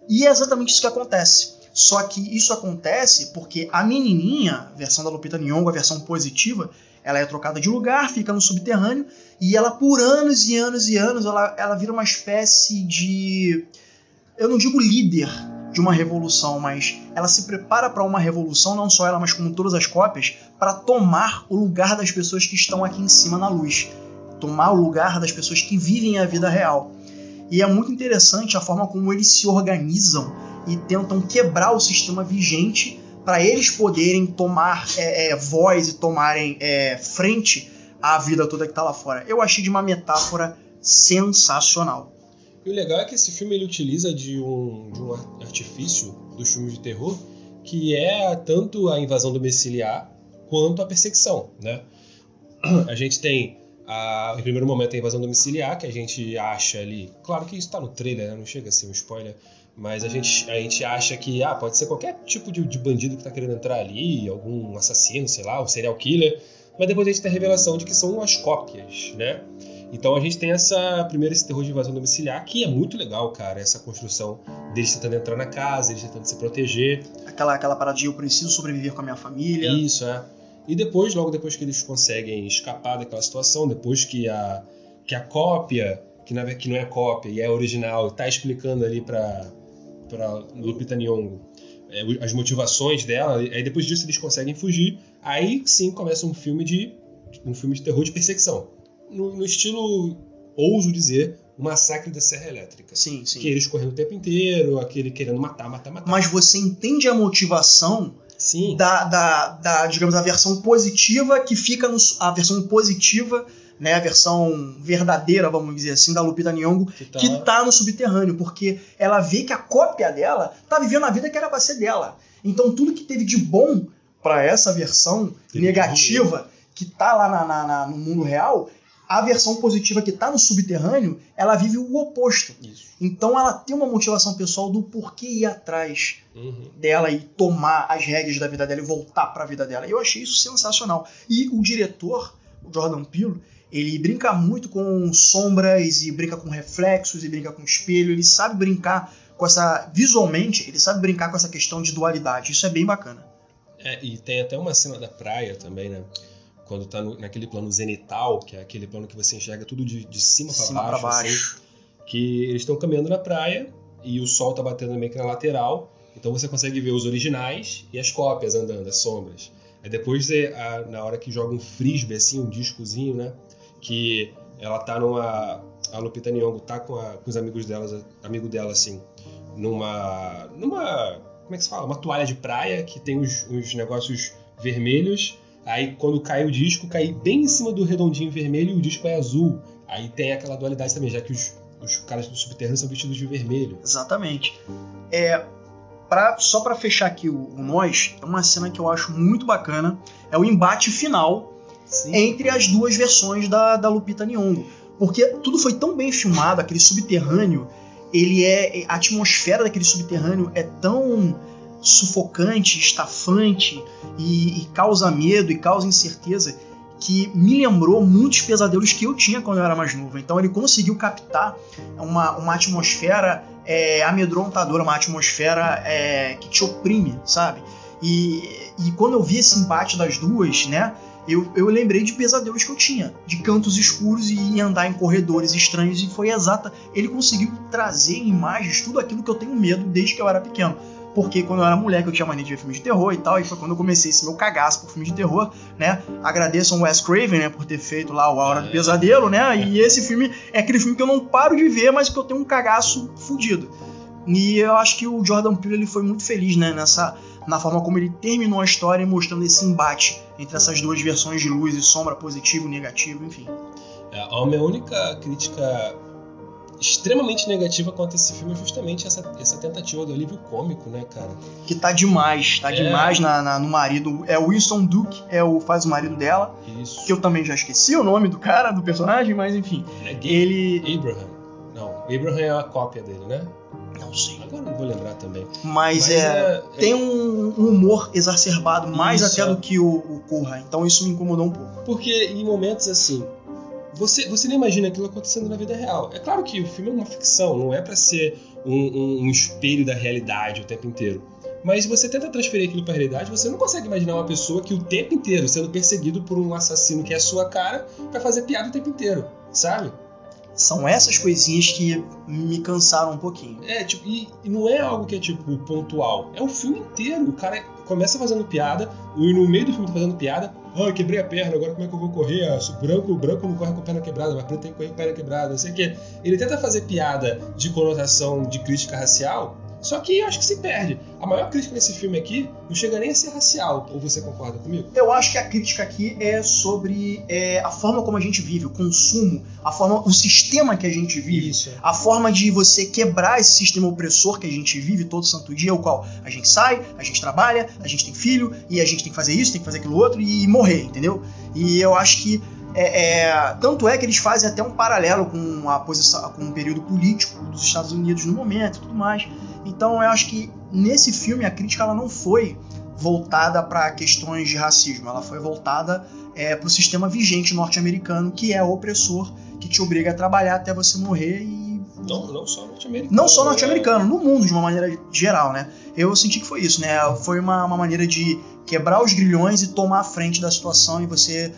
E é exatamente isso que acontece. Só que isso acontece porque a menininha, versão da Lupita Nyong'o, a versão positiva, ela é trocada de lugar, fica no subterrâneo e ela por anos e anos e anos ela, ela vira uma espécie de eu não digo líder de uma revolução, mas ela se prepara para uma revolução, não só ela, mas como todas as cópias, para tomar o lugar das pessoas que estão aqui em cima na luz, tomar o lugar das pessoas que vivem a vida real. E é muito interessante a forma como eles se organizam e tentam quebrar o sistema vigente para eles poderem tomar é, é, voz e tomarem é, frente à vida toda que está lá fora. Eu achei de uma metáfora sensacional. E o legal é que esse filme ele utiliza de um, de um artifício dos filmes de terror que é tanto a invasão domiciliar quanto a perseguição, né? A gente tem a, em primeiro momento, a invasão domiciliar, que a gente acha ali. Claro que isso tá no trailer, né? não chega a ser um spoiler. Mas a gente, a gente acha que ah, pode ser qualquer tipo de, de bandido que tá querendo entrar ali, algum assassino, sei lá, um serial killer. Mas depois a gente tem a revelação de que são as cópias, né? Então a gente tem essa primeiro esse terror de invasão domiciliar, que é muito legal, cara, essa construção deles tentando entrar na casa, eles tentando se proteger. Aquela, aquela parada de eu preciso sobreviver com a minha família. Isso, é. E depois, logo depois que eles conseguem escapar daquela situação, depois que a, que a cópia, que, na, que não é cópia e é original, tá explicando ali pra, pra Lupita Nyong'o é, as motivações dela, aí depois disso eles conseguem fugir, aí sim começa um filme de um filme de terror de perseguição. No, no estilo, ouso dizer, o massacre da Serra Elétrica. Sim, sim. Que eles correndo o tempo inteiro, aquele querendo matar, matar, matar. Mas você entende a motivação sim. da, da, da, digamos, a versão positiva que fica no. A versão positiva, né? A versão verdadeira, vamos dizer assim, da Lupita Nyong'o, Que tá- que tá no subterrâneo, porque ela vê que a cópia dela tá vivendo a vida que era pra ser dela. Então tudo que teve de bom pra essa versão negativa que tá lá na- na- na- no mundo real, a versão positiva que tá no subterrâneo, ela vive o oposto. Isso. Então ela tem uma motivação pessoal do porquê ir atrás Uhum. dela e tomar as rédeas da vida dela e voltar para a vida dela. Eu achei isso sensacional. E o diretor, o Jordan Peele, ele brinca muito com sombras e brinca com reflexos e brinca com espelho. Ele sabe brincar com essa visualmente, ele sabe brincar com essa questão de dualidade. Isso é bem bacana. É, e tem até uma cena da praia também, né? Quando tá no- naquele plano zenital, que é aquele plano que você enxerga tudo de, de cima para baixo. para baixo. assim, que eles estão caminhando na praia e o sol tá batendo meio que na lateral. Então você consegue ver os originais e as cópias andando, as sombras. Aí depois, na hora que joga um frisbee, assim, um discozinho, né? Que ela tá numa. A Lupita Nyong'o tá com, a- com os amigos dela, amigo dela, assim, numa. numa. Como é que se fala? Uma toalha de praia que tem os, os negócios vermelhos. Aí quando cai o disco, cai bem em cima do redondinho vermelho e o disco é azul. Aí tem aquela dualidade também, já que os, os caras do subterrâneo são vestidos de vermelho. Exatamente. É, pra, só para fechar aqui o, o Nós, é uma cena que eu acho muito bacana. É o embate final Sim. entre as duas versões da, da Lupita Nyong'o. Porque tudo foi tão bem filmado, aquele subterrâneo, ele é a atmosfera daquele subterrâneo é tão sufocante, estafante e, e causa medo e causa incerteza que me lembrou muitos pesadelos que eu tinha quando eu era mais novo. Então ele conseguiu captar uma, uma atmosfera é, amedrontadora, uma atmosfera é, que te oprime, sabe? E, e quando eu vi esse embate das duas, né? Eu, eu lembrei de pesadelos que eu tinha, de cantos escuros e andar em corredores estranhos, e foi exata. Ele conseguiu trazer em imagens tudo aquilo que eu tenho medo desde que eu era pequeno. Porque quando eu era moleque eu tinha mania de ver filmes de terror e tal, e foi quando eu comecei esse meu cagaço por filme de terror, né? Agradeço ao Wes Craven, né, por ter feito lá o A Hora do É. Pesadelo, né? E esse filme é aquele filme que eu não paro de ver, mas que eu tenho um cagaço fudido. E eu acho que o Jordan Peele ele foi muito feliz, né, nessa na forma como ele terminou a história mostrando esse embate entre essas duas versões de luz e sombra, positivo e negativo, enfim. É, A minha única crítica extremamente negativa quanto a esse filme é justamente essa, essa tentativa do alívio cômico, né, cara? Que tá demais, tá É. demais na, na- no marido. É o Winston Duke, é o faz o marido dela, Isso. que eu também já esqueci o nome do cara, do personagem, mas enfim. É. Ele. Abraham. Não, Abraham é a cópia dele, né? Não sei. Agora não vou lembrar também. Mas, Mas é, é- Tem um, um humor exacerbado, mais Isso, até é. do que o, o Corra. Então isso me incomodou um pouco. Porque em momentos assim, você, você nem imagina aquilo acontecendo na vida real. É claro que o filme é uma ficção, não é pra ser um, um- um espelho da realidade o tempo inteiro. Mas se você tenta transferir aquilo pra realidade, você não consegue imaginar uma pessoa que o tempo inteiro sendo perseguido por um assassino que é a sua cara vai fazer piada o tempo inteiro, sabe? São essas coisinhas que me cansaram um pouquinho. É, tipo, e, e não é algo que é tipo pontual. É o filme inteiro. O cara começa fazendo piada, e no meio do filme tá fazendo piada. Ah, quebrei a perna, agora como é que eu vou correr? Ah, branco, branco não corre com a perna quebrada, mas preto tem que correr com a perna quebrada, não sei o quê. Ele tenta fazer piada de conotação de crítica racial, só que eu acho que se perde. A maior crítica nesse filme aqui não chega nem a ser racial. Ou você concorda comigo? Eu acho que a crítica aqui é sobre é, a forma como a gente vive, o consumo, a forma, o sistema que a gente vive. Isso. A forma de você quebrar esse sistema opressor que a gente vive todo santo dia, o qual a gente sai, a gente trabalha, a gente tem filho, e a gente tem que fazer isso, tem que fazer aquilo outro e morrer, entendeu? E eu acho que É, é, tanto é que eles fazem até um paralelo com a posição, com o período político dos Estados Unidos no momento e tudo mais. Então eu acho que nesse filme a crítica ela não foi voltada para questões de racismo, ela foi voltada é, para o sistema vigente norte-americano, que é opressor, que te obriga a trabalhar até você morrer e. Não, não só norte-americano. Não só né? norte-americano, no mundo de uma maneira geral, né? Eu senti que foi isso, né? Foi uma, uma maneira de quebrar os grilhões e tomar a frente da situação e você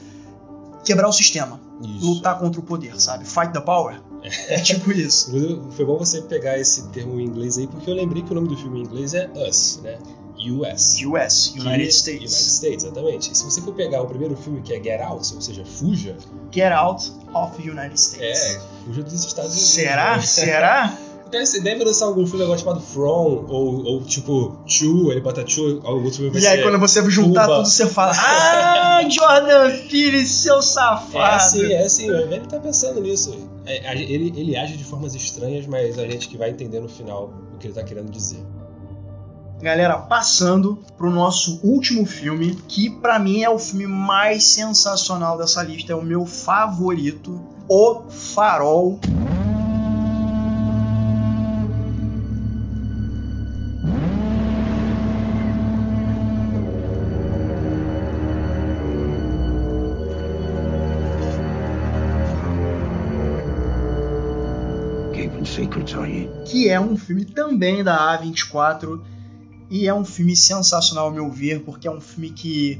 quebrar o sistema. Isso. Lutar contra o poder, sabe? Fight the power. É tipo isso. Inclusive, Foi bom você pegar esse termo em inglês aí, porque eu lembrei que o nome do filme em inglês é Us, né? US. US, Que- United United States. States, exatamente. E se você for pegar o primeiro filme, que é Get Out, ou seja, Fuja, Get out of United States. é, Fuja dos Estados Unidos. Será? né? Será? Deve, deve lançar algum filme agora chamado From, ou, ou tipo Chu, ele bota Chu, outro filme vai E aí quando você juntar Cuba. tudo, você fala Ah, Jordan Peele, seu safado. É assim, é assim, ele tá pensando nisso. É, ele, ele age de formas estranhas, mas a gente que vai entender no final o que ele tá querendo dizer. Galera, passando pro nosso último filme, que pra mim é o filme mais sensacional dessa lista, é o meu favorito, O Farol. Que é um filme também da A24 e é um filme sensacional ao meu ver, porque é um filme que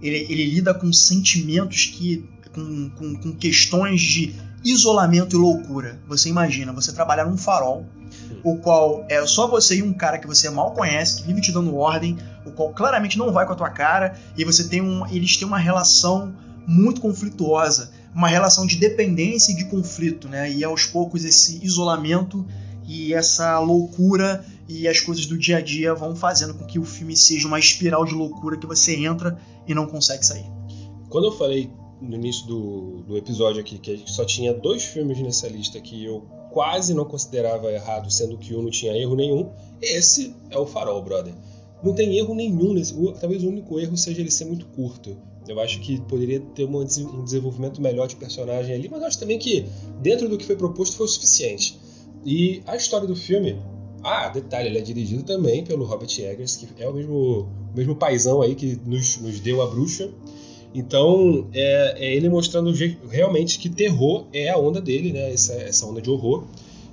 ele, ele lida com sentimentos que com, com, com questões de isolamento e loucura. Você imagina, você trabalhar num farol, o qual é só você e um cara que você mal conhece, que vive te dando ordem, o qual claramente não vai com a tua cara, e você tem um, eles têm uma relação muito conflituosa, uma relação de dependência e de conflito, né? E aos poucos esse isolamento e essa loucura e as coisas do dia a dia vão fazendo com que o filme seja uma espiral de loucura que você entra e não consegue sair. Quando eu falei no início do, do episódio aqui que só tinha dois filmes nessa lista que eu quase não considerava errado, sendo que um não tinha erro nenhum, esse é o Farol, brother. Não tem erro nenhum nesse. Talvez o único erro seja ele ser muito curto. Eu acho que poderia ter um desenvolvimento melhor de personagem ali, mas acho também que dentro do que foi proposto foi o suficiente. E a história do filme. Ah, detalhe, ele é dirigido também pelo Robert Eggers, que é o mesmo, o mesmo paizão aí que nos, nos deu a bruxa. Então, é, é ele mostrando realmente que terror é a onda dele, né? Essa, essa onda de horror.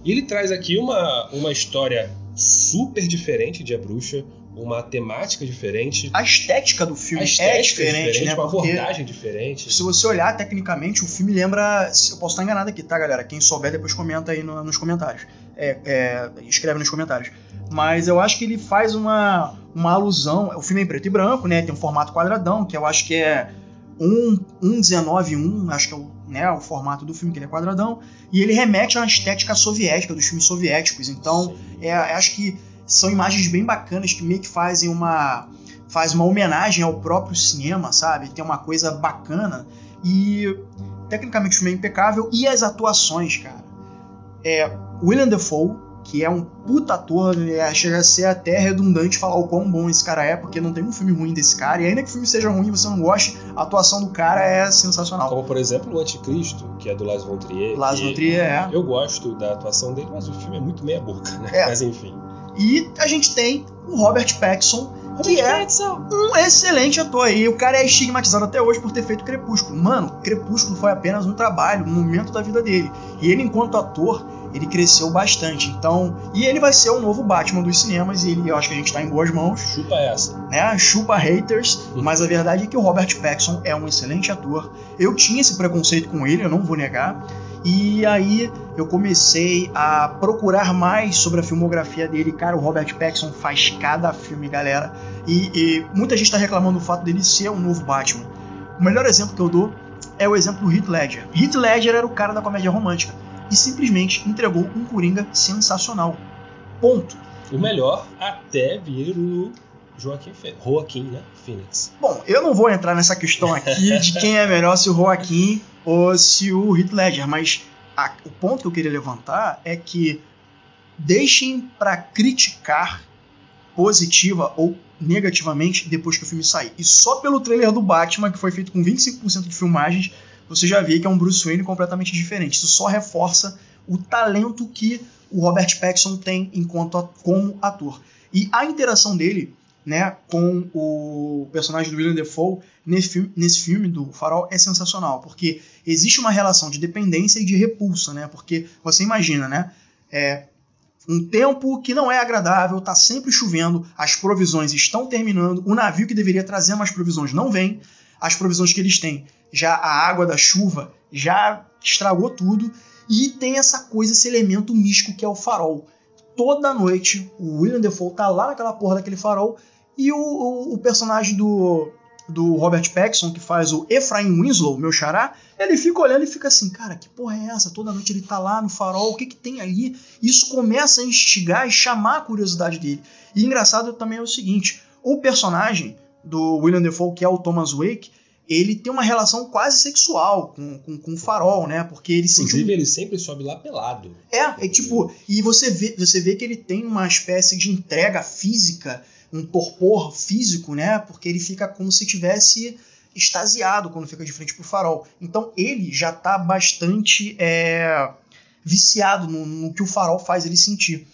E ele traz aqui uma, uma história super diferente de A Bruxa, uma temática diferente, A estética do filme a estética é diferente, né? uma Porque abordagem diferente. se você olhar tecnicamente, o filme lembra. Eu posso estar enganado aqui, tá, galera? Quem souber, depois comenta aí no- nos comentários. É, é, escreve nos comentários. Mas eu acho que ele faz uma, uma alusão. O filme é em preto e branco, né? Tem um formato quadradão, que eu acho que é 1, 1,19, 1, acho que é o, né, o formato do filme, que ele é quadradão. E ele remete a uma estética soviética, dos filmes soviéticos. Então, é, acho que são imagens bem bacanas que meio que fazem uma faz uma homenagem ao próprio cinema, sabe? Tem uma coisa bacana e tecnicamente o filme é impecável e as atuações, cara. É William Dafoe, que é um puta ator, é, chega a ser até redundante falar o quão bom esse cara é, porque não tem um filme ruim desse cara, e ainda que o filme seja ruim e você não goste, a atuação do cara é sensacional. Como, por exemplo, o Anticristo, que é do Lars von Trier. Lars von Trier é. Eu gosto da atuação dele, mas o filme é muito meia boca, né? É. Mas enfim. E a gente tem o Robert Pattinson, que é um excelente ator aí. O cara é estigmatizado até hoje por ter feito Crepúsculo. Mano, Crepúsculo foi apenas um trabalho, um momento da vida dele. E ele, enquanto ator, ele cresceu bastante. Então, e ele vai ser o novo Batman dos cinemas. E ele, eu acho que a gente tá em boas mãos, Chupa essa. né? Chupa haters. Mas a verdade é que o Robert Pattinson é um excelente ator. Eu tinha esse preconceito com ele, eu não vou negar. E aí eu comecei a procurar mais sobre a filmografia dele. Cara, o Robert Pattinson faz cada filme, galera. E, e muita gente está reclamando do fato dele ser um novo Batman. O melhor exemplo que eu dou é o exemplo do Heath Ledger. Heath Ledger era o cara da comédia romântica e simplesmente entregou um Coringa sensacional. Ponto. O melhor até vir o Joaquim, Fe... Joaquim né? Phoenix. Bom, eu não vou entrar nessa questão aqui de quem é melhor, se o Joaquim ou se o Heath Ledger, mas a- o ponto que eu queria levantar é que deixem para criticar positiva ou negativamente depois que o filme sair. E só pelo trailer do Batman, que foi feito com 25% de filmagens, você já vê que é um Bruce Wayne completamente diferente. Isso só reforça o talento que o Robert Pattinson tem enquanto como ator. E a interação dele, né, com o personagem do William Defoe nesse filme, nesse filme do Farol é sensacional, porque existe uma relação de dependência e de repulsa, né? Porque você imagina, né? É, um tempo que não é agradável, tá sempre chovendo, as provisões estão terminando, o navio que deveria trazer mais provisões não vem, as provisões que eles têm, já a água da chuva já estragou tudo, e tem essa coisa, esse elemento místico que é o farol. Toda noite o William Defoe tá lá naquela porra daquele farol e o, o, o personagem do, do Robert Pattinson, que faz o Efraim Winslow, meu xará, ele fica olhando e fica assim, cara, que porra é essa? Toda noite ele tá lá no farol, o que que tem ali? Isso começa a instigar e chamar a curiosidade dele. E engraçado também é o seguinte, o personagem do William Defoe, que é o Thomas Wake, ele tem uma relação quase sexual com, com, com o farol, né? Porque ele sente um Inclusive, ele sempre sobe lá pelado. é, é tipo, e você vê, você vê que ele tem uma espécie de entrega física, um torpor físico, né? Porque ele fica como se tivesse extasiado quando fica de frente pro farol. Então ele já tá bastante é, viciado no, no que o farol faz ele sentir.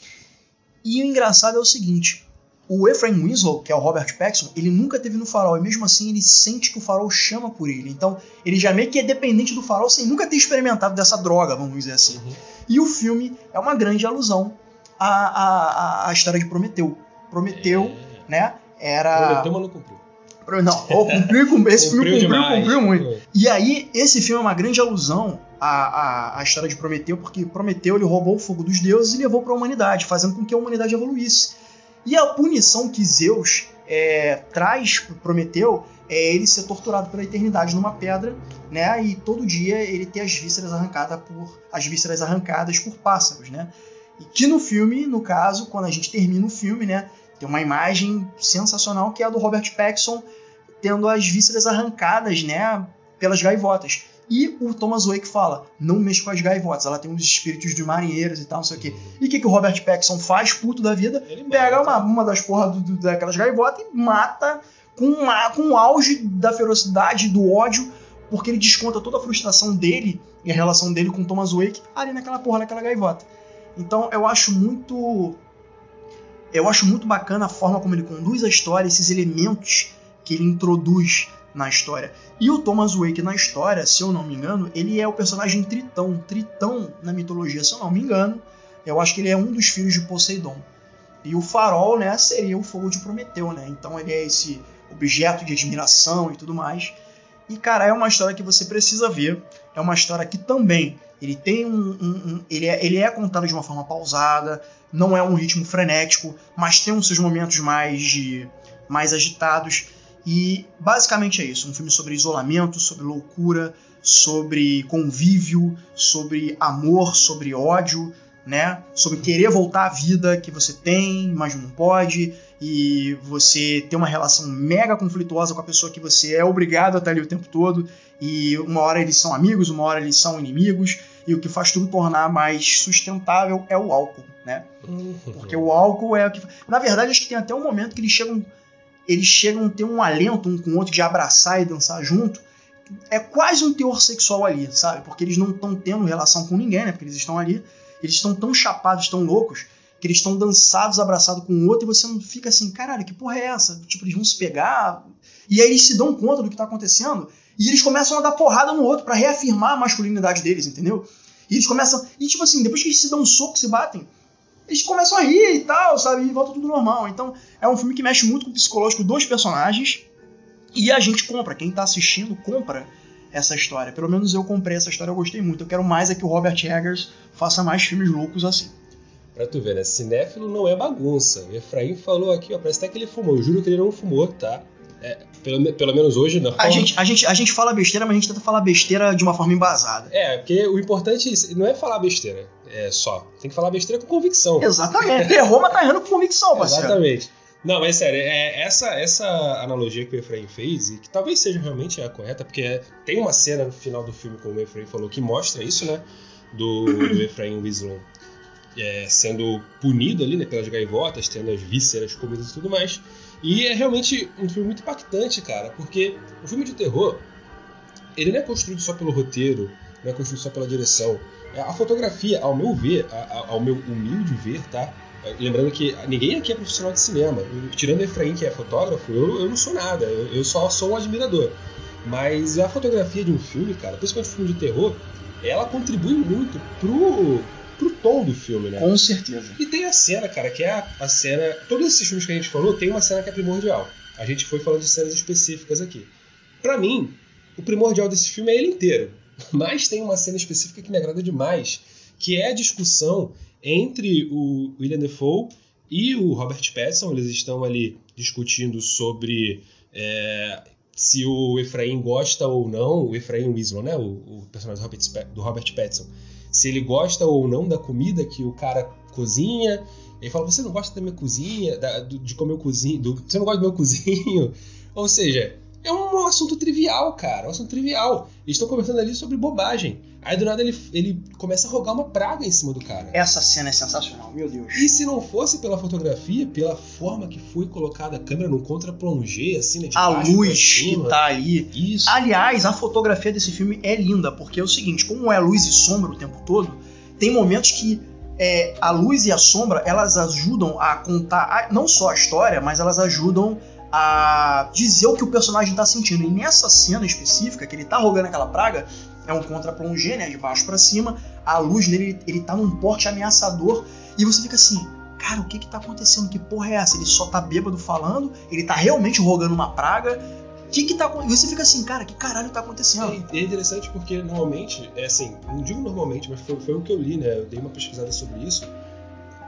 E o engraçado é o seguinte: o Ephraim Winslow, que é o Robert Pattinson, ele nunca teve no farol, e mesmo assim ele sente que o farol chama por ele. Então ele já meio que é dependente do farol sem nunca ter experimentado dessa droga, vamos dizer assim. E o filme é uma grande alusão à, à, à história de Prometeu. Prometeu, É. né? Era. Prometeu, não cumpriu. Não, cumpriu, cum- esse filme cumpriu, demais. cumpriu muito. Foi. E aí, esse filme é uma grande alusão à, à, à história de Prometeu, porque Prometeu ele roubou o fogo dos deuses e levou para a humanidade, fazendo com que a humanidade evoluísse. E a punição que Zeus é, traz para Prometeu é ele ser torturado pela eternidade numa pedra, né? E todo dia ele ter as vísceras arrancadas por as vísceras arrancadas por pássaros, né? E que no filme, no caso, quando a gente termina o filme, né? Tem uma imagem sensacional que é a do Robert Pattinson tendo as vísceras arrancadas, né, pelas gaivotas. E o Thomas Wake fala: não mexa com as gaivotas, ela tem uns espíritos de marinheiros e tal, não sei o quê. E o que, que o Robert Pattinson faz, puto da vida? Ele Pega uma, uma das porras do- do- daquelas gaivotas e mata com, uma, com o auge da ferocidade, do ódio, porque ele desconta toda a frustração dele e a relação dele com o Thomas Wake ali naquela porra daquela gaivota. Então eu acho muito. Eu acho muito bacana a forma como ele conduz a história, esses elementos que ele introduz na história. E o Thomas Wake na história, se eu não me engano, ele é o personagem Tritão. Tritão na mitologia, se eu não me engano, eu acho que ele é um dos filhos de Poseidon. E o farol, né, seria o fogo de Prometeu, né? Então ele é esse objeto de admiração e tudo mais. E cara, é uma história que você precisa ver. É uma história que também ele tem um, um- um- ele, é, ele é contado de uma forma pausada, não é um ritmo frenético, mas tem os seus momentos mais de mais agitados. E basicamente é isso, um filme sobre isolamento, sobre loucura, sobre convívio, sobre amor, sobre ódio, né? Sobre querer voltar à vida que você tem, mas não pode, e você ter uma relação mega conflituosa com a pessoa que você é obrigado a estar ali o tempo todo, e uma hora eles são amigos, uma hora eles são inimigos, e o que faz tudo tornar mais sustentável é o álcool, né? Porque o álcool é o que. Na verdade, acho que tem até um momento que eles chegam. Eles chegam a ter um alento um com o outro de abraçar e dançar junto. É quase um teor sexual ali, sabe? Porque eles não estão tendo relação com ninguém, né? Porque eles estão ali. Eles estão tão chapados, tão loucos, que eles estão dançados, abraçados com o outro, e você não fica assim, caralho, que porra é essa? Tipo, eles vão se pegar. E aí eles se dão conta do que tá acontecendo. E eles começam a dar porrada no outro para reafirmar a masculinidade deles, entendeu? E eles começam. E tipo assim, depois que eles se dão um soco, se batem, eles começam a rir e tal, sabe? E volta tudo normal. Então, é um filme que mexe muito com o psicológico dos personagens. E a gente compra, quem tá assistindo compra essa história. Pelo menos eu comprei essa história, eu gostei muito. Eu quero mais é que o Robert Eggers faça mais filmes loucos assim. Pra tu ver, né? Cinéfilo não é bagunça. O Efraim falou aqui, ó, parece até que ele fumou. Eu juro que ele não fumou, tá? É, pelo, pelo menos hoje não. A gente, a, gente, a gente fala besteira, mas a gente tenta falar besteira de uma forma embasada. É, porque o importante não é falar besteira, é só. Tem que falar besteira com convicção. Exatamente. Errou, mas tá errando com convicção, parceiro. Exatamente. Não, mas sério, é, essa, essa analogia que o Efraim fez, e que talvez seja realmente a correta, porque é- tem uma cena no final do filme, como o Efraim falou, que mostra isso, né? Do, do Efraim Winslow é, sendo punido ali, né, pelas gaivotas, tendo as vísceras comidas e tudo mais. E é realmente um filme muito impactante, cara, porque o filme de terror, ele não é construído só pelo roteiro, não é construído só pela direção. É, A fotografia, ao meu ver, ao meu humilde ver, tá? Lembrando que ninguém aqui é profissional de cinema. Tirando o Efraim, que é fotógrafo, eu, eu não sou nada. Eu, eu só sou um admirador. Mas a fotografia de um filme, cara, principalmente um filme de terror, ela contribui muito pro, pro tom do filme, né? Com certeza. E tem a cena, cara, que é a, a cena. Todos esses filmes que a gente falou, tem uma cena que é primordial. A gente foi falando de cenas específicas aqui. Pra mim, o primordial desse filme é ele inteiro. Mas tem uma cena específica que me agrada demais, que é a discussão entre o William Defoe e o Robert Pattinson. Eles estão ali discutindo sobre é, se o Efraim gosta ou não, o Efraim Winslow, né, o, o personagem do Robert, do Robert Pattinson, se ele gosta ou não da comida que o cara cozinha. Ele fala: Você não gosta da minha cozinha, da- do- de comer o cozinho, do- você não gosta do meu cozinho? Ou seja, é um assunto trivial, cara, um assunto trivial. Eles estão conversando ali sobre bobagem. Aí do nada ele, ele começa a rogar uma praga em cima do cara. Essa cena é sensacional, meu Deus. E se não fosse pela fotografia, pela forma que foi colocada a câmera num contra-plongé, assim, né? de A luz que tá ali. Isso. Aliás, a fotografia desse filme é linda, porque é o seguinte, como é luz e sombra o tempo todo, tem momentos que é, a luz e a sombra, elas ajudam a contar a- não só a história, mas elas ajudam a dizer o que o personagem tá sentindo. E nessa cena específica, que ele tá rogando aquela praga, é um contra-plongé, né, de baixo pra cima, a luz dele, ele tá num porte ameaçador, e você fica assim, cara, o que que tá acontecendo? Que porra é essa? Ele só tá bêbado falando? Ele tá realmente rogando uma praga? O que que tá acontecendo? Você fica assim, cara, que caralho tá acontecendo? É, é interessante porque normalmente, é assim, não digo normalmente, mas foi, foi o que eu li, né? Eu dei uma pesquisada sobre isso.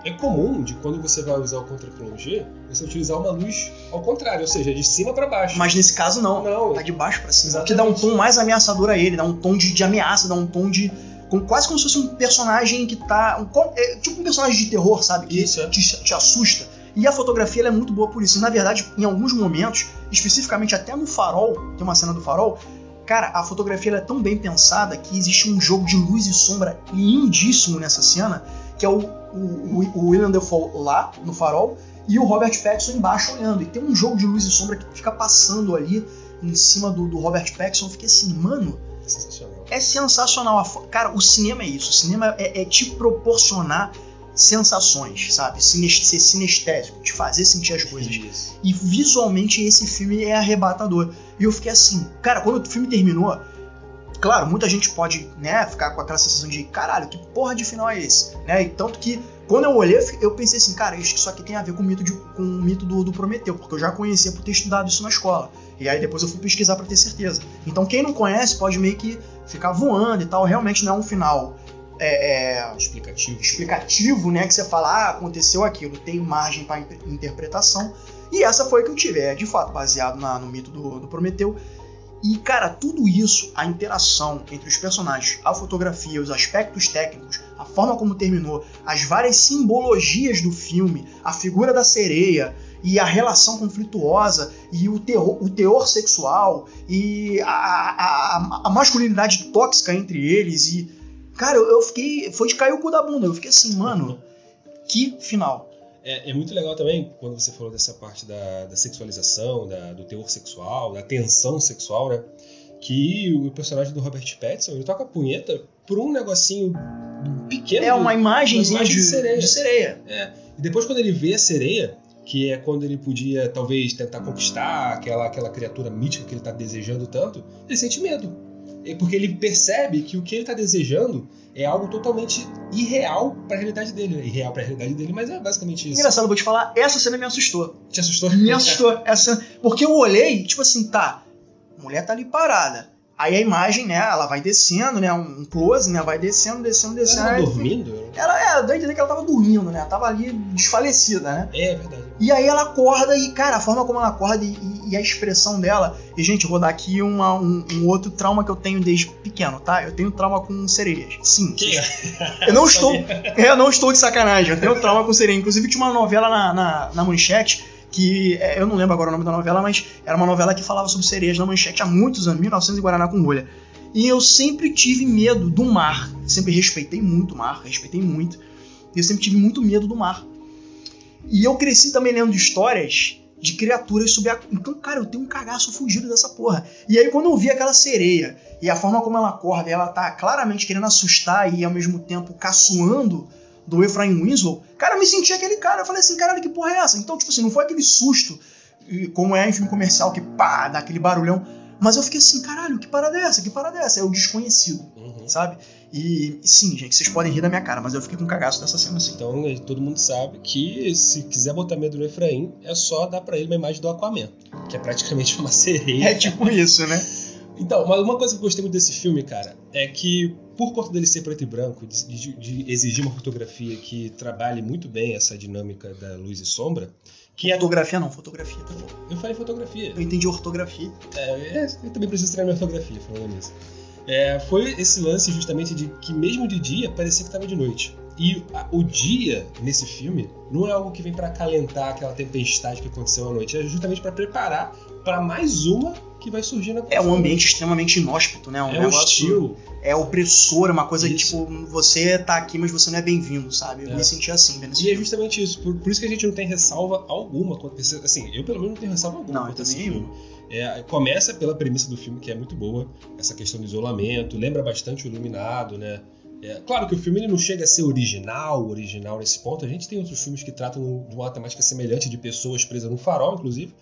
É comum de quando você vai usar o contra-plongé, você utilizar uma luz ao contrário, ou seja, de cima para baixo. Mas nesse caso não, Não. tá de baixo pra cima. Exatamente. Que dá um tom mais ameaçador a ele, dá um tom de, de ameaça, dá um tom de. com- quase como se fosse um personagem que tá. um é, tipo um personagem de terror, sabe? Que Isso, é. te, te assusta. E a fotografia é muito boa por isso. Na verdade, em alguns momentos, especificamente até no farol, tem uma cena do farol, cara, a fotografia é tão bem pensada que existe um jogo de luz e sombra lindíssimo nessa cena, que é o, o, o William Defoe lá no farol e o Robert Pattinson embaixo olhando. E tem um jogo de luz e sombra que fica passando ali em cima do, do Robert Pattinson. Eu fiquei assim, mano, É sensacional. é sensacional. Cara, o cinema é isso. O cinema é, é te proporcionar sensações, sabe? Sines- ser sinestésico, te fazer sentir as coisas. Isso. E visualmente esse filme é arrebatador. E eu fiquei assim, cara, quando o filme terminou, claro, muita gente pode, né, ficar com aquela sensação de caralho, que porra de final é esse? Né? E tanto que quando eu olhei, eu pensei assim, cara, isso aqui tem a ver com o mito, de- com o mito do, do Prometeu, porque eu já conhecia por ter estudado isso na escola. E aí depois eu fui pesquisar pra ter certeza. Então quem não conhece pode meio que ficar voando e tal. Realmente não é um final é, é, Explicativo. explicativo, né? Que você fala, ah, aconteceu aquilo, tem margem para interpretação. E essa foi a que eu tive, é de fato baseado na- no mito do, do Prometeu. E, cara, tudo isso, a interação entre os personagens, a fotografia, os aspectos técnicos, a forma como terminou, as várias simbologias do filme, a figura da sereia e a relação conflituosa e o teor, o teor sexual e a, a, a- a masculinidade tóxica entre eles e Cara, eu, eu fiquei. Foi de cair o cu da bunda. Eu fiquei assim, mano, que final. É, é muito legal também quando você falou dessa parte da, da sexualização, da- do teor sexual, da tensão sexual, né? Que o personagem do Robert Pattinson ele toca a punheta por um negocinho pequeno. É uma imagenzinha imagem de, de sereia. de sereia. É. E depois quando ele vê a sereia, que é quando ele podia talvez tentar conquistar aquela, aquela criatura mítica que ele tá desejando tanto, ele sente medo. É Porque ele percebe que o que ele tá desejando é algo totalmente irreal pra realidade dele. né? Irreal pra realidade dele, mas é basicamente isso. Engraçado, eu vou te falar, essa cena me assustou. Te assustou? Me assustou. Essa cena, porque eu olhei, tipo assim, tá, a mulher tá ali parada. Aí a imagem, né, ela vai descendo, né, um close, né, vai descendo, descendo, Ela descendo. tava Aí- dormindo? Ela, é, deu a entender que ela tava dormindo, né, ela tava ali desfalecida, né. É verdade. E aí ela acorda e, cara, a forma como ela acorda e, e- e a expressão dela. E, gente, eu vou dar aqui uma- um, um outro trauma que eu tenho desde pequeno, tá? Eu tenho trauma com sereias. Sim. Quem é? Eu não estou. Eu não estou de sacanagem, eu tenho trauma com sereia. Inclusive, tinha uma novela na, na, na manchete. Que é, eu não lembro agora o nome da novela, mas era uma novela que falava sobre sereias na manchete há muitos anos, 1900 em Guaraná com rolha. E eu sempre tive medo do mar. Sempre respeitei muito o mar, respeitei muito. E eu sempre tive muito medo do mar. E eu cresci também lendo histórias de criaturas subaquáticas. Então, cara, eu tenho um cagaço fugido dessa porra. E aí, quando eu vi aquela sereia e a forma como ela acorda, e ela tá claramente querendo assustar e ao mesmo tempo caçoando do Efraim Winslow, cara, eu me senti aquele cara. Eu falei assim, caralho, que porra é essa? Então, tipo assim, não foi aquele susto, como é em filme comercial, que pá, dá aquele barulhão. Mas eu fiquei assim, caralho, que parada é essa? Que parada é essa? É o desconhecido, Uhum. sabe? E sim, gente, vocês podem rir da minha cara, mas eu fiquei com cagaço dessa cena assim. Então eh, todo mundo sabe que se quiser botar medo no Efraim, é só dar pra ele uma imagem do Aquaman, que é praticamente uma sereia. É tipo isso, né? Então, mas uma coisa que eu gostei muito desse filme, cara, é que por conta dele ser preto e branco, de, de- exigir uma fotografia que trabalhe muito bem essa dinâmica da luz e sombra, que é. Fotografia não, fotografia, tá bom. Eu falei fotografia. Eu entendi ortografia. É, é, eu também preciso treinar minha ortografia falando nisso. É, foi esse lance justamente de que mesmo de dia parecia que estava de noite. E o dia nesse filme não é algo que vem para acalentar aquela tempestade que aconteceu à noite, é justamente para preparar para mais uma que vai surgir na É um ambiente extremamente inóspito, né? Um é hostil. É opressor, é uma coisa que, Isso. tipo, você tá aqui, mas você não é bem-vindo, sabe? Eu É. me senti assim, vendo E é filme. justamente isso, por, por isso que a gente não tem ressalva alguma. Assim, eu pelo menos não tenho ressalva alguma. Não, eu também. É, começa pela premissa do filme, que é muito boa, essa questão do isolamento, lembra bastante o Iluminado, né? É, claro que o filme ele não chega a ser original, original nesse ponto. A gente tem outros filmes que tratam de uma temática semelhante de pessoas presas no farol, inclusive.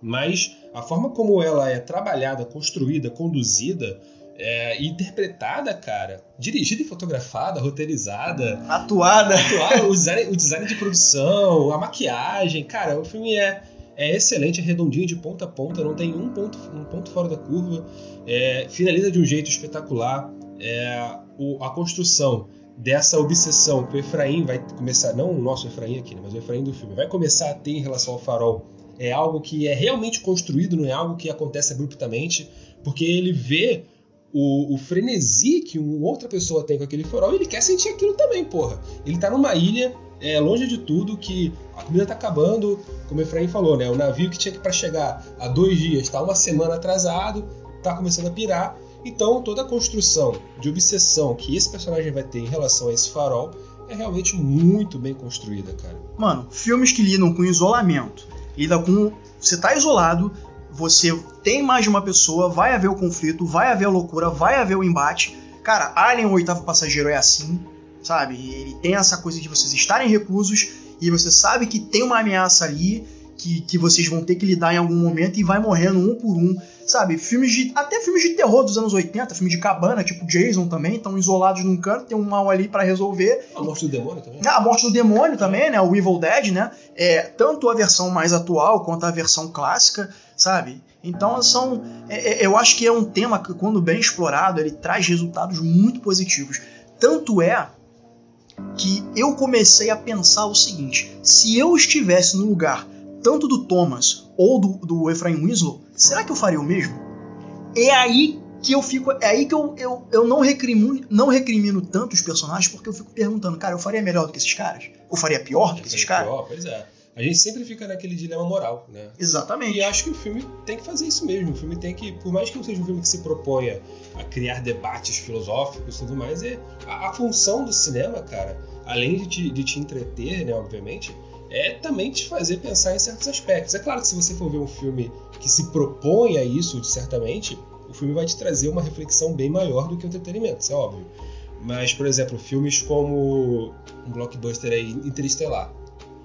Mas a forma como ela é trabalhada, construída, conduzida é, interpretada, cara, dirigida e fotografada, roteirizada, Atuada. Claro, o design, o design de produção, a maquiagem, cara, o filme é, é excelente, é redondinho de ponta a ponta, não tem um ponto, um ponto fora da curva, é, finaliza de um jeito espetacular, é, o- a construção dessa obsessão que o Efraim vai começar, não o nosso Efraim aqui, né, mas o Efraim do filme, vai começar a ter em relação ao farol, é algo que é realmente construído, não é algo que acontece abruptamente, porque ele vê o, o frenesi que uma outra pessoa tem com aquele farol e ele quer sentir aquilo também, porra. Ele tá numa ilha, é, longe de tudo, que a comida tá acabando, como o Efraim falou, né? O navio que tinha que para chegar há dois dias tá uma semana atrasado, tá começando a pirar. Então toda a construção de obsessão que esse personagem vai ter em relação a esse farol é realmente muito bem construída, cara. Mano, filmes que lidam com isolamento, lidam com. Você tá isolado, você tem mais de uma pessoa, vai haver o conflito, vai haver a loucura, vai haver o embate. Cara, Alien, o oitavo passageiro, é assim, sabe? Ele tem essa coisa de vocês estarem reclusos e você sabe que tem uma ameaça ali que, que vocês vão ter que lidar em algum momento e vai morrendo um por um, sabe? Filmes de. Até filmes de terror dos anos 80, filme de cabana, tipo Jason também, estão isolados num canto, tem um mal ali pra resolver. A morte do demônio também. A morte do demônio também, né? O Evil Dead, né? É, tanto a versão mais atual quanto a versão clássica, sabe? Então são. é- é- eu acho que é um tema que, quando bem explorado, ele traz resultados muito positivos. Tanto é que eu comecei a pensar o seguinte: se eu estivesse no lugar tanto do Thomas ou do, do Efraim Winslow, será que eu faria o mesmo? É aí que eu fico. É aí que eu, eu, eu não, recrimino, não recrimino tanto os personagens, porque eu fico perguntando, cara, eu faria melhor do que esses caras? Eu faria pior do que esses caras? pior, Pois é. A gente sempre fica naquele dilema moral, né? Exatamente. E acho que o filme tem que fazer isso mesmo. O filme tem que, por mais que não seja um filme que se proponha a criar debates filosóficos e tudo mais, é a, a função do cinema, cara, além de te, de te entreter, né, obviamente, é também te fazer pensar em certos aspectos. É claro que se você for ver um filme que se propõe a isso, certamente, o filme vai te trazer uma reflexão bem maior do que o entretenimento, isso é óbvio. Mas, por exemplo, filmes como um blockbuster aí, Interestelar,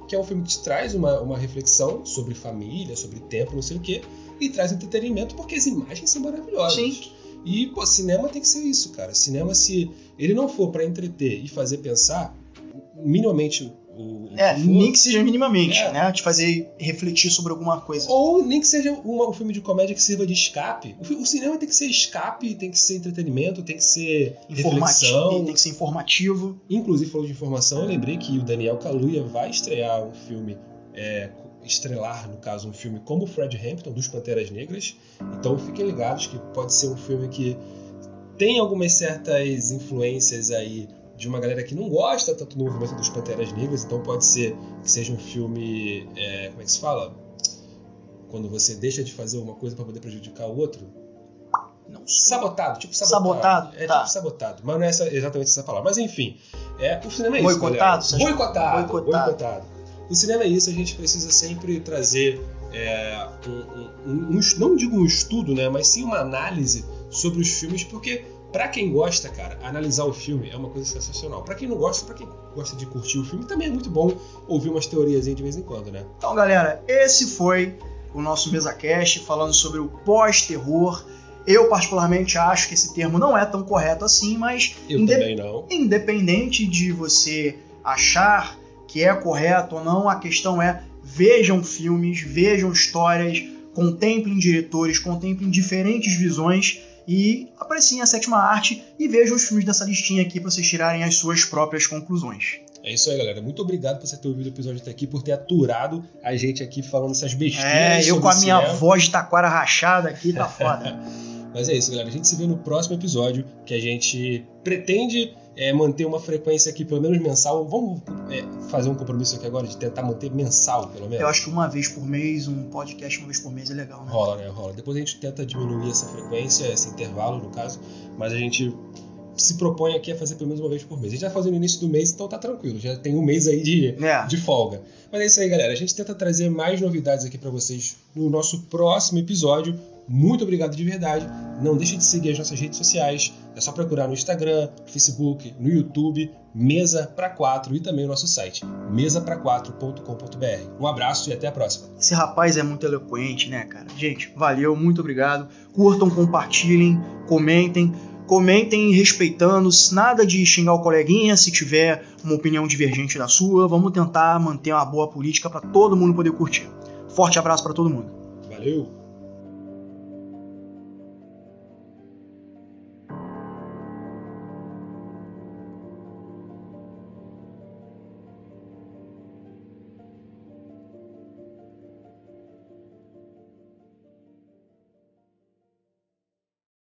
que é um filme que te traz uma, uma reflexão sobre família, sobre tempo, não sei o quê, e traz entretenimento porque as imagens são maravilhosas. Sim. E, pô, cinema tem que ser isso, cara. Cinema, se ele não for pra entreter e fazer pensar, minimamente o. o É, for, nem que seja minimamente, É. né? Te fazer refletir sobre alguma coisa. Ou nem que seja uma- um filme de comédia que sirva de escape. O, o cinema tem que ser escape, tem que ser entretenimento, tem que ser Informativo, reflexão. tem que ser informativo. Inclusive, falou de informação, eu lembrei que o Daniel Kaluuya vai estrear um filme, é, estrelar, no caso, um filme como o Fred Hampton, dos Panteras Negras. Então fiquem ligados que pode ser um filme que tem algumas certas influências aí de uma galera que não gosta tanto do movimento dos Panteras Negras, então pode ser que seja um filme, é, como é que se fala? Quando você deixa de fazer uma coisa para poder prejudicar o outro. Não sei. Sabotado, tipo sabotado. Sabotado, É tá. tipo sabotado. Mas não é essa- exatamente essa palavra. Mas enfim, é, o cinema é isso. Boicotado, galera. Boicotado. Boicotado. Boicotado. O cinema é isso, a gente precisa sempre trazer é, um, um, um, não digo um estudo, né, mas sim uma análise sobre os filmes, porque para quem gosta, cara, analisar o filme é uma coisa sensacional. Para quem não gosta, para quem gosta de curtir o filme, também é muito bom ouvir umas teorias de vez em quando, né? Então, galera, esse foi o nosso MesaCast falando sobre o pós-terror. Eu, particularmente, acho que esse termo não é tão correto assim, mas. Eu inde também não. Independente de você achar que é correto ou não, a questão é vejam filmes, vejam histórias, contemplem diretores, contemplem diferentes visões e apreciem a sétima arte e vejam os filmes dessa listinha aqui para vocês tirarem as suas próprias conclusões. É isso aí, galera. Muito obrigado por você ter ouvido o episódio até aqui, por ter aturado a gente aqui falando essas besteiras. É, eu com a minha cinema. voz de taquara rachada aqui, tá foda. Mas é isso, galera. A gente se vê no próximo episódio, que a gente pretende é, manter uma frequência aqui, pelo menos mensal. Vamos é, fazer um compromisso aqui agora de tentar manter mensal, pelo menos? Eu acho que uma vez por mês, um podcast uma vez por mês é legal, né? Rola, né? Rola. Depois a gente tenta diminuir essa frequência, esse intervalo, no caso, mas a gente se propõe aqui a fazer pelo menos uma vez por mês. A gente vai fazer no início do mês, então tá tranquilo. Já tem um mês aí de, é. de folga. Mas é isso aí, galera. A gente tenta trazer mais novidades aqui para vocês no nosso próximo episódio. Muito obrigado de verdade. Não deixe de seguir as nossas redes sociais. É só procurar no Instagram, no Facebook, no YouTube, Mesa para 4 e também o nosso site, mesapra4.com.br. Um abraço e até a próxima. Esse rapaz é muito eloquente, né, cara? Gente, valeu, muito obrigado. Curtam, compartilhem, comentem. Comentem respeitando, nada de xingar o coleguinha se tiver uma opinião divergente da sua. Vamos tentar manter uma boa política para todo mundo poder curtir. Forte abraço para todo mundo. Valeu!